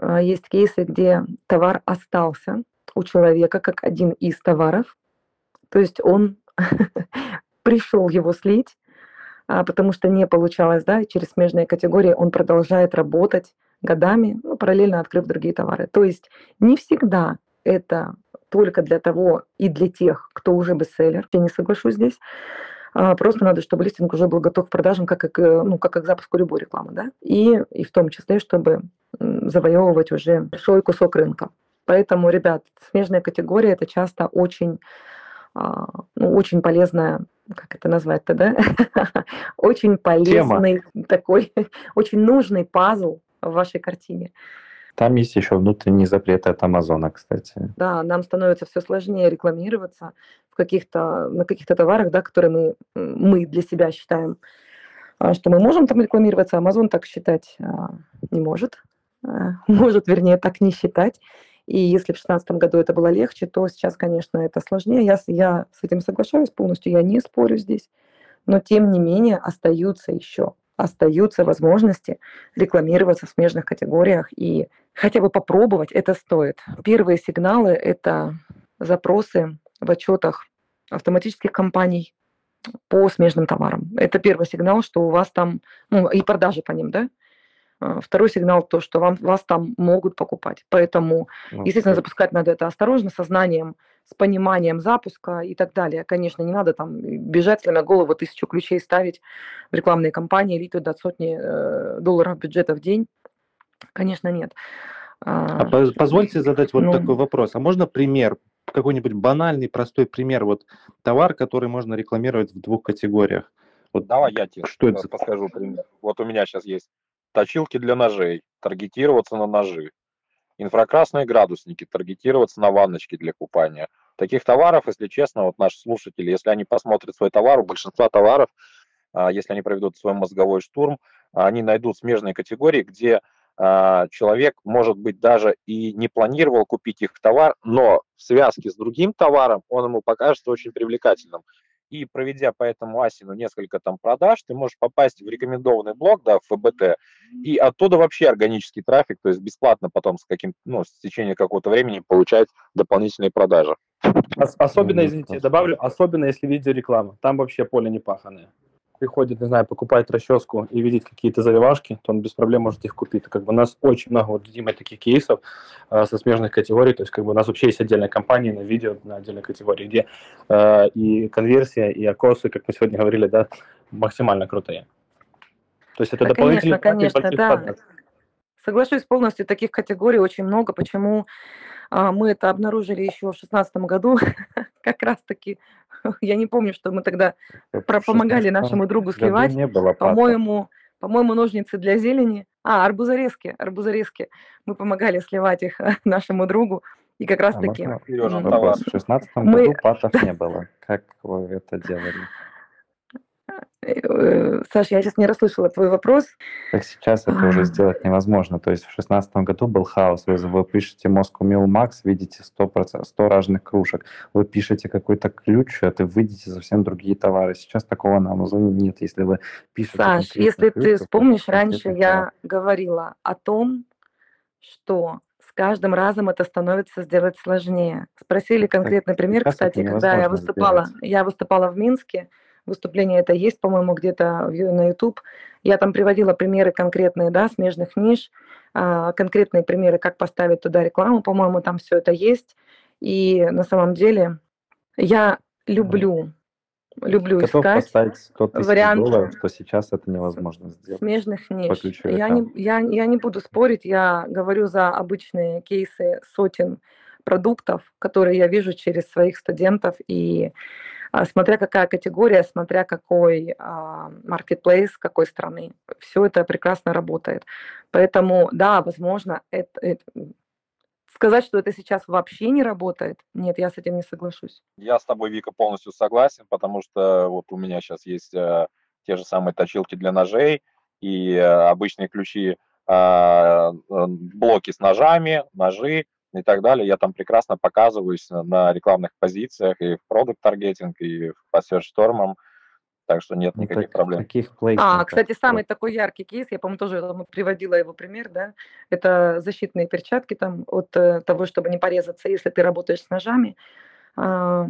Э, есть кейсы, где товар остался у человека как один из товаров, то есть он пришел его слить, а, потому что не получалось, да, через смежные категории он продолжает работать годами, ну, параллельно открыв другие товары. То есть не всегда это только для того и для тех, кто уже бестселлер. Я не соглашусь здесь. А, просто надо, чтобы листинг уже был готов к продажам, как, как, ну, как к запуску любой рекламы, да, и, и в том числе, чтобы завоевывать уже большой кусок рынка. Поэтому, ребят, смежная категория – это часто очень а, ну, очень полезная, как это назвать-то, да? очень полезный Тема. такой, очень нужный пазл в вашей картине. Там есть еще внутренние запреты от Амазона, кстати. Да, нам становится все сложнее рекламироваться в каких-то, на каких-то товарах, да, которые мы, мы для себя считаем, а, что мы можем там рекламироваться, Амазон так считать а, не может. Может, вернее, так не считать. И если в 2016 году это было легче, то сейчас, конечно, это сложнее. Я, я с этим соглашаюсь полностью, я не спорю здесь. Но тем не менее остаются еще остаются возможности рекламироваться в смежных категориях и хотя бы попробовать это стоит. Первые сигналы – это запросы в отчетах автоматических компаний по смежным товарам. Это первый сигнал, что у вас там, ну и продажи по ним, да, второй сигнал то, что вам, вас там могут покупать. Поэтому, Ну, естественно, запускать надо это осторожно, со знанием, с пониманием запуска и так далее. Конечно, не надо там бежать, сломя голову, тысячу ключей ставить в рекламные кампании, лить туда сотни э, долларов бюджета в день. Конечно, нет. А А, поз- позвольте задать вот ну. такой вопрос. А можно пример, какой-нибудь банальный, простой пример, вот товар, который можно рекламировать в двух категориях? Вот Давай я тебе что это за- подскажу пример. Вот у меня сейчас есть точилки для ножей, таргетироваться на ножи. Инфракрасные градусники, таргетироваться на ванночки для купания. Таких товаров, если честно, вот наши слушатели, если они посмотрят свой товар, у большинства товаров, а, если они проведут свой мозговой штурм, они найдут смежные категории, где а, человек, может быть, даже и не планировал купить их товар, но в связке с другим товаром он ему покажется очень привлекательным. И проведя по этому асину несколько там продаж, ты можешь попасть в рекомендованный блок, да, в ФБТ, и оттуда вообще органический трафик, то есть бесплатно потом с каким, ну, с течением какого-то времени получать дополнительные продажи. Ос- Особенно, извините, добавлю, особенно если видеореклама. Там вообще поле не паханое. Приходит, не знаю, покупает расческу и видит какие-то завивашки, то он без проблем может их купить. Как бы у нас очень много вот, Дима, таких кейсов э, со смежных категорий. То есть как бы у нас вообще есть отдельная компания на видео, на отдельной категории, где э, и конверсия, и окосы, как мы сегодня говорили, да, максимально крутые. То есть это Да, дополнительный конечно, конечно, да. партнеров. Соглашусь полностью, таких категорий очень много. Почему а, мы это обнаружили еще в 2016 году? Как раз-таки, я не помню, что мы тогда про- В помогали 16 нашему другу сливать. не было пата. По-моему, по-моему, ножницы для зелени. А, арбузорезки, арбузорезки. Мы помогали сливать их нашему другу. И как А м, вопрос? В шестнадцатом мы- году патов не было. Как вы это делали? Э, Саша, я сейчас не расслышала твой вопрос. Так сейчас это уже сделать невозможно. То есть в шестнадцатом году был хаос. Вы, вы пишете Moscow Mule Max, видите 100%, 100 разных кружек. Вы пишете какой-то ключ, а ты выйдете совсем другие товары. Сейчас такого на Амазоне нет. Если вы пишете Саш, если ключ, ты вспомнишь, раньше товар. я говорила о том, что с каждым разом это становится сделать сложнее. Спросили конкретный пример, сейчас это кстати, когда я выступала, сделать. я выступала в Минске, выступление это есть, по-моему, где-то на YouTube. Я там приводила примеры конкретные, да, смежных ниш, а, конкретные примеры, как поставить туда рекламу, по-моему, там все это есть. И на самом деле я люблю, люблю Готов искать поставить 100 тысяч вариант долларов, что сейчас это невозможно сделать. смежных ниш. Я не, я, я не буду спорить, я говорю за обычные кейсы сотен продуктов, которые я вижу через своих студентов. И смотря какая категория, смотря какой а, marketplace, какой страны, все это прекрасно работает. Поэтому, да, возможно, это, это- сказать, что это сейчас вообще не работает, нет, я с этим не соглашусь. Я с тобой, Вика, полностью согласен, потому что вот у меня сейчас есть э, те же самые точилки для ножей и э, обычные ключи, а, э, блоки с ножами, ножи и так далее. Я там прекрасно показываюсь на- рекламных позициях и в продукт таргетинг, и по search так что нет Ну, никаких так- проблем. Таких А, кстати, самый такой яркий кейс, я, по-моему, тоже там приводила его пример, да, это защитные перчатки там от э, того, чтобы не порезаться, если ты работаешь с ножами. А,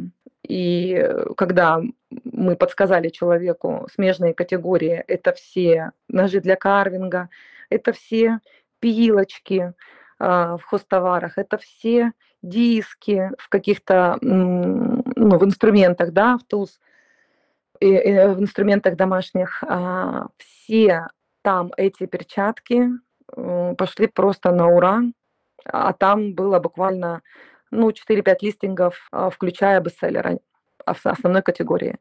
И э, когда мы подсказали человеку смежные категории, это все ножи для карвинга, это все пилочки в хостоварах, это все диски в каких-то, ну, в инструментах, да, в tools, и, э, в инструментах домашних, а, все там эти перчатки м, пошли просто на ура, а там было буквально ну, 4-5 листингов, а, включая бестселлеры а, в основной категории.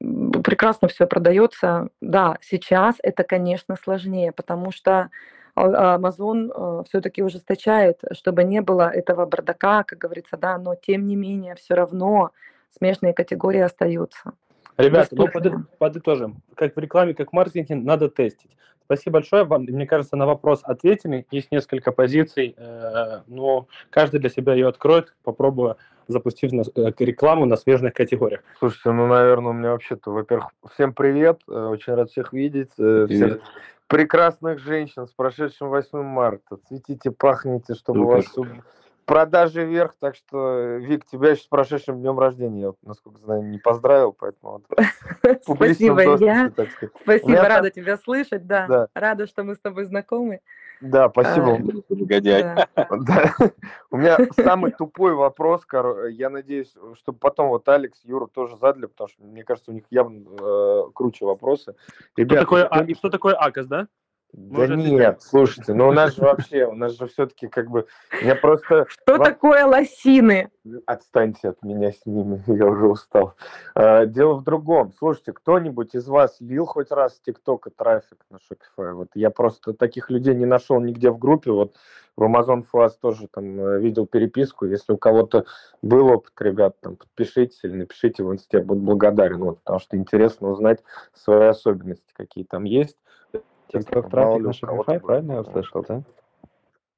Прекрасно все продается. Да, сейчас это, конечно, сложнее, потому что а- Amazon все-таки ужесточает, чтобы не было этого бардака, как говорится, да, но тем не менее все равно смежные категории остаются. Ребята, ну поды- подытожим. Как в рекламе, как в маркетинге, надо тестить. Спасибо большое вам. Мне кажется, на вопрос ответили. Есть несколько позиций, э, но каждый для себя ее откроет, попробуя запустить на- э, рекламу на смежных категориях. Слушайте, ну, наверное, у меня вообще-то, во-первых, всем привет, э, очень рад всех видеть, э, всех прекрасных женщин с прошедшим 8 марта. Цветите, пахните, чтобы Супер. вас продажи вверх, так что, Вик, тебя еще с прошедшим днем рождения, я, вот, насколько знаю, не поздравил, поэтому Спасибо. У Спасибо, меня рада тебя слышать, да. Да. Рада, что мы с тобой знакомы. Да, спасибо. А, Негодяй. да. Да. У меня самый тупой вопрос, коро- я надеюсь, чтобы потом вот Алекс, Юра тоже задали, потому что мне кажется, у них явно э, круче вопросы. Что Ребята, такое, кто- а, и что такое АКОС, да? Да нет, слушайте, ну у нас же вообще, у нас же все-таки как бы, я просто... Что во- такое лосины? Отстаньте от меня с ними, я уже устал. А, Дело в другом. Слушайте, кто-нибудь из вас лил хоть раз с ТикТока трафик на Shopify? Вот я просто таких людей не нашел нигде в группе. Вот в Amazon Fast тоже там э, видел переписку. Если у кого-то был опыт, ребят, там подпишитесь или напишите в инсте, буду благодарен. Вот, потому что интересно узнать свои особенности, какие там есть. Мало трафик на Shopify, правильно я услышал, да?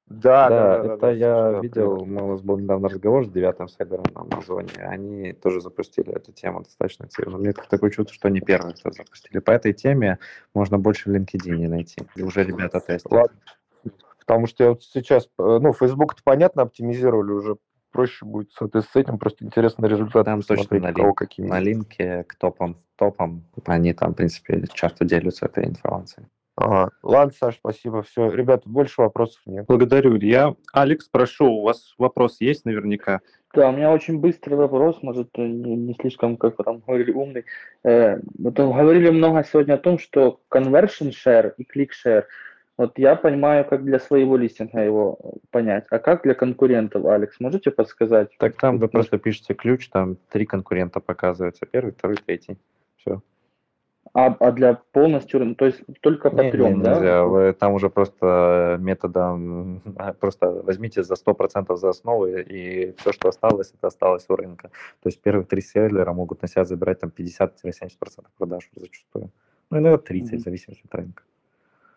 Да, да, Да, да, да, это да, я да, видел, примерно. у нас был недавно разговор с девятым сайдером на Амазоне, они тоже запустили эту тему достаточно активно. Мне такое чувство, что они первые, кто запустили. По этой теме можно больше в LinkedIn найти. И уже ребята тестят. Ладно. Потому что я вот сейчас, э, ну, Facebook-то понятно оптимизировали уже, проще будет с этим, просто интересно результат Там точно на, кого линк- какие на линке к топам, топам, они там, в принципе, часто делятся этой информацией. Ладно, Саш, спасибо. Все, ребята, больше вопросов нет. Благодарю, Илья. Алекс, прошу, у вас вопрос есть наверняка? Да, у меня очень быстрый вопрос, может, э, не, не слишком, как вы там говорили, умный. Э, вот говорили много сегодня о том, что conversion share и click share, вот я понимаю, как для своего листинга его понять, а как для конкурентов, Алекс, можете подсказать? Так там вы просто пишете ключ, там три конкурента показываются, первый, второй, третий. Все. А, а для полностью, рын- то есть только по Не, трем, не, да? нельзя. Вы там уже просто методом, просто возьмите за 100% за основу, и все, что осталось, это осталось у рынка. То есть первые три селлера могут на себя забирать там 50-70% продаж зачастую. Ну, иногда 30, Мгм. в зависимости от рынка.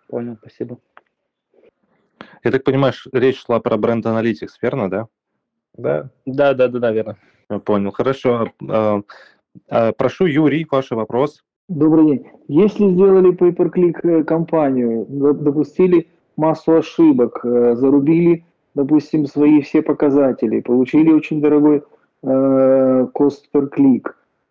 Понял, спасибо. Я так понимаю, речь шла про бренд Analytics, верно, да? Да. Да, да, да, да, верно. Я Понял, хорошо. А, а, Прошу, Юрий, ваш вопрос. Добрый день. Если сделали pay-per-click э, компанию, до- допустили массу ошибок, э, зарубили, допустим, свои все показатели, получили очень дорогой э, cost per click,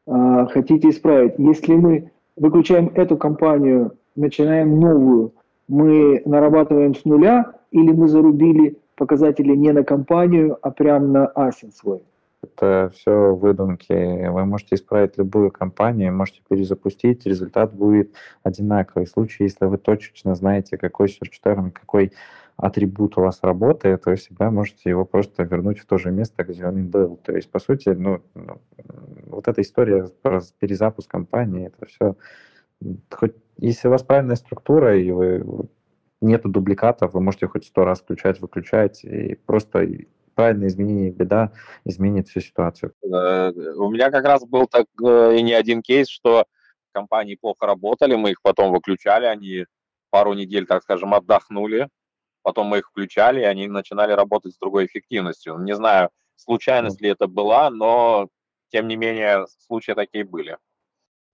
а, хотите исправить. Если мы выключаем эту компанию, начинаем новую, мы нарабатываем с нуля или мы зарубили показатели не на компанию, а прямо на асин свой? Это все выдумки. Вы можете исправить любую компанию, можете перезапустить, результат будет одинаковый. В случае, если вы точечно знаете, какой search какой атрибут у вас работает, вы всегда можете его просто вернуть в то же место, где он и был. То есть, по сути, ну, ну, вот эта история про перезапуск компании, это все... Хоть, если у вас правильная структура, и вы нету дубликатов, вы можете хоть сто раз включать, выключать, и просто правильное изменение беда изменит всю ситуацию. Э, У меня как раз был так э, и не один кейс, что компании плохо работали, мы их потом выключали, они пару недель, так скажем, отдохнули, потом мы их включали, и они начинали работать с другой эффективностью. Не знаю, случайность ли это была, но тем не менее случаи такие были.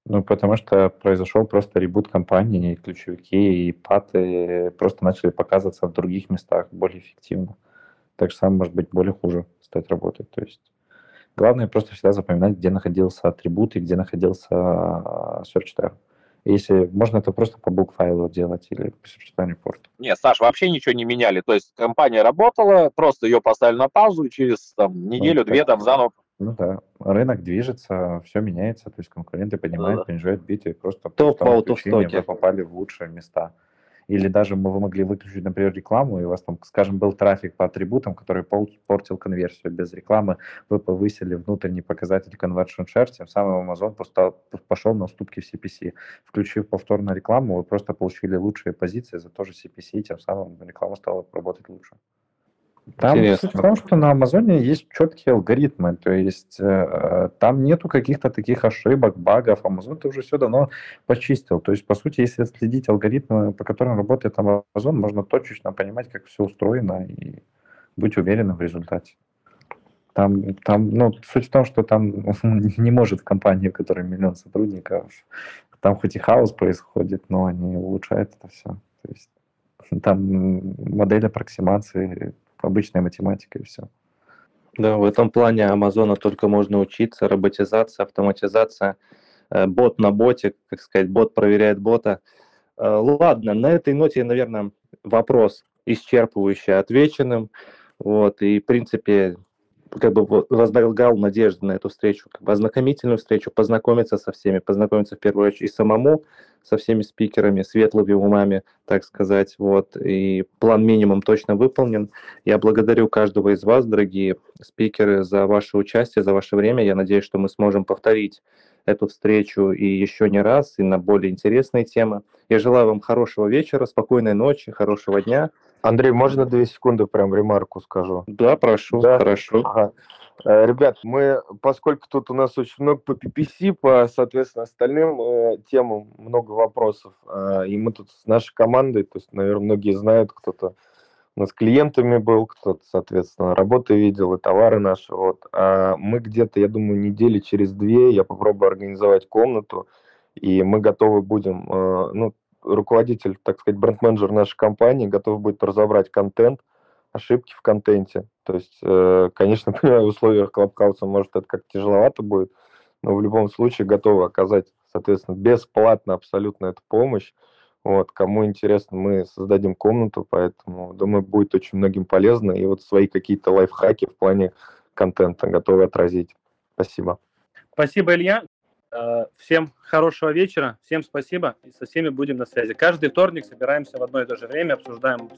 Ну, потому что произошел просто ребут компании, и ключевики и паты просто начали показываться в других местах более эффективно. Так же самое может быть более хуже стать работать. То есть главное просто всегда запоминать, где находился атрибут и где находился а, search term. Если можно это просто по букфайлу делать или по search term report. Не, Саш, вообще ничего не меняли. То есть компания работала, просто ее поставили на паузу, и через там, неделю-две так, там заново Ну да, рынок движется, все меняется, то есть конкуренты поднимают, Да-да. понижают биты, и просто по Топ вы попали в лучшие места. Или даже мы вы могли выключить, например, рекламу, и у вас там, скажем, был трафик по атрибутам, который портил конверсию. Без рекламы вы повысили внутренний показатель conversion share, тем самым Amazon пошел на уступки в CPC. Включив повторно рекламу, вы просто получили лучшие позиции за тоже CPC, тем самым реклама стала работать лучше. Там Интересно. суть в том, что на Амазоне есть четкие алгоритмы, то есть э, там нету каких-то таких ошибок, багов. Амазон это уже все давно почистил. То есть, по сути, если следить алгоритмы, по которым работает Амазон, можно точечно понимать, как все устроено и быть уверенным в результате. Там, там, ну, суть в том, что там не может в компании, в которой миллион сотрудников, там хоть и хаос происходит, но они улучшают это все. То есть там модель аппроксимации, обычная математика и все. Да, в этом плане Амазона только можно учиться, роботизация, автоматизация, э, бот на боте, как сказать, бот проверяет бота. Э, ладно, на этой ноте, наверное, вопрос исчерпывающий отвеченным. Вот, и, в принципе, как бы возлагал надежды на эту встречу, как бы ознакомительную встречу, познакомиться со всеми, познакомиться в первую очередь и самому со всеми спикерами, светлыми умами, так сказать, вот, и план минимум точно выполнен. Я благодарю каждого из вас, дорогие спикеры, за ваше участие, за ваше время. Я надеюсь, что мы сможем повторить эту встречу и еще не раз, и на более интересные темы. Я желаю вам хорошего вечера, спокойной ночи, хорошего дня. Андрей, можно две секунды прям ремарку скажу? Да, прошу, да? хорошо. Ага. Э, ребят, мы, поскольку тут у нас очень много по PPC, по, соответственно, остальным э, темам много вопросов, э, и мы тут с нашей командой, то есть, наверное, многие знают, кто-то у нас клиентами был, кто-то, соответственно, работы видел и товары наши, вот. А мы где-то, я думаю, недели через две я попробую организовать комнату, и мы готовы будем, э, ну, руководитель, так сказать, бренд-менеджер нашей компании готов будет разобрать контент, ошибки в контенте. То есть, э, конечно, понимаю, в условиях Клабхауса, может, это как тяжеловато будет, но в любом случае готовы оказать, соответственно, бесплатно абсолютно эту помощь. Вот, кому интересно, мы создадим комнату, поэтому, думаю, будет очень многим полезно. И вот свои какие-то лайфхаки в плане контента готовы отразить. Спасибо. Спасибо, Илья. Э, всем хорошего вечера, всем спасибо, и со всеми будем на связи. Каждый вторник собираемся в одно и то же время, обсуждаем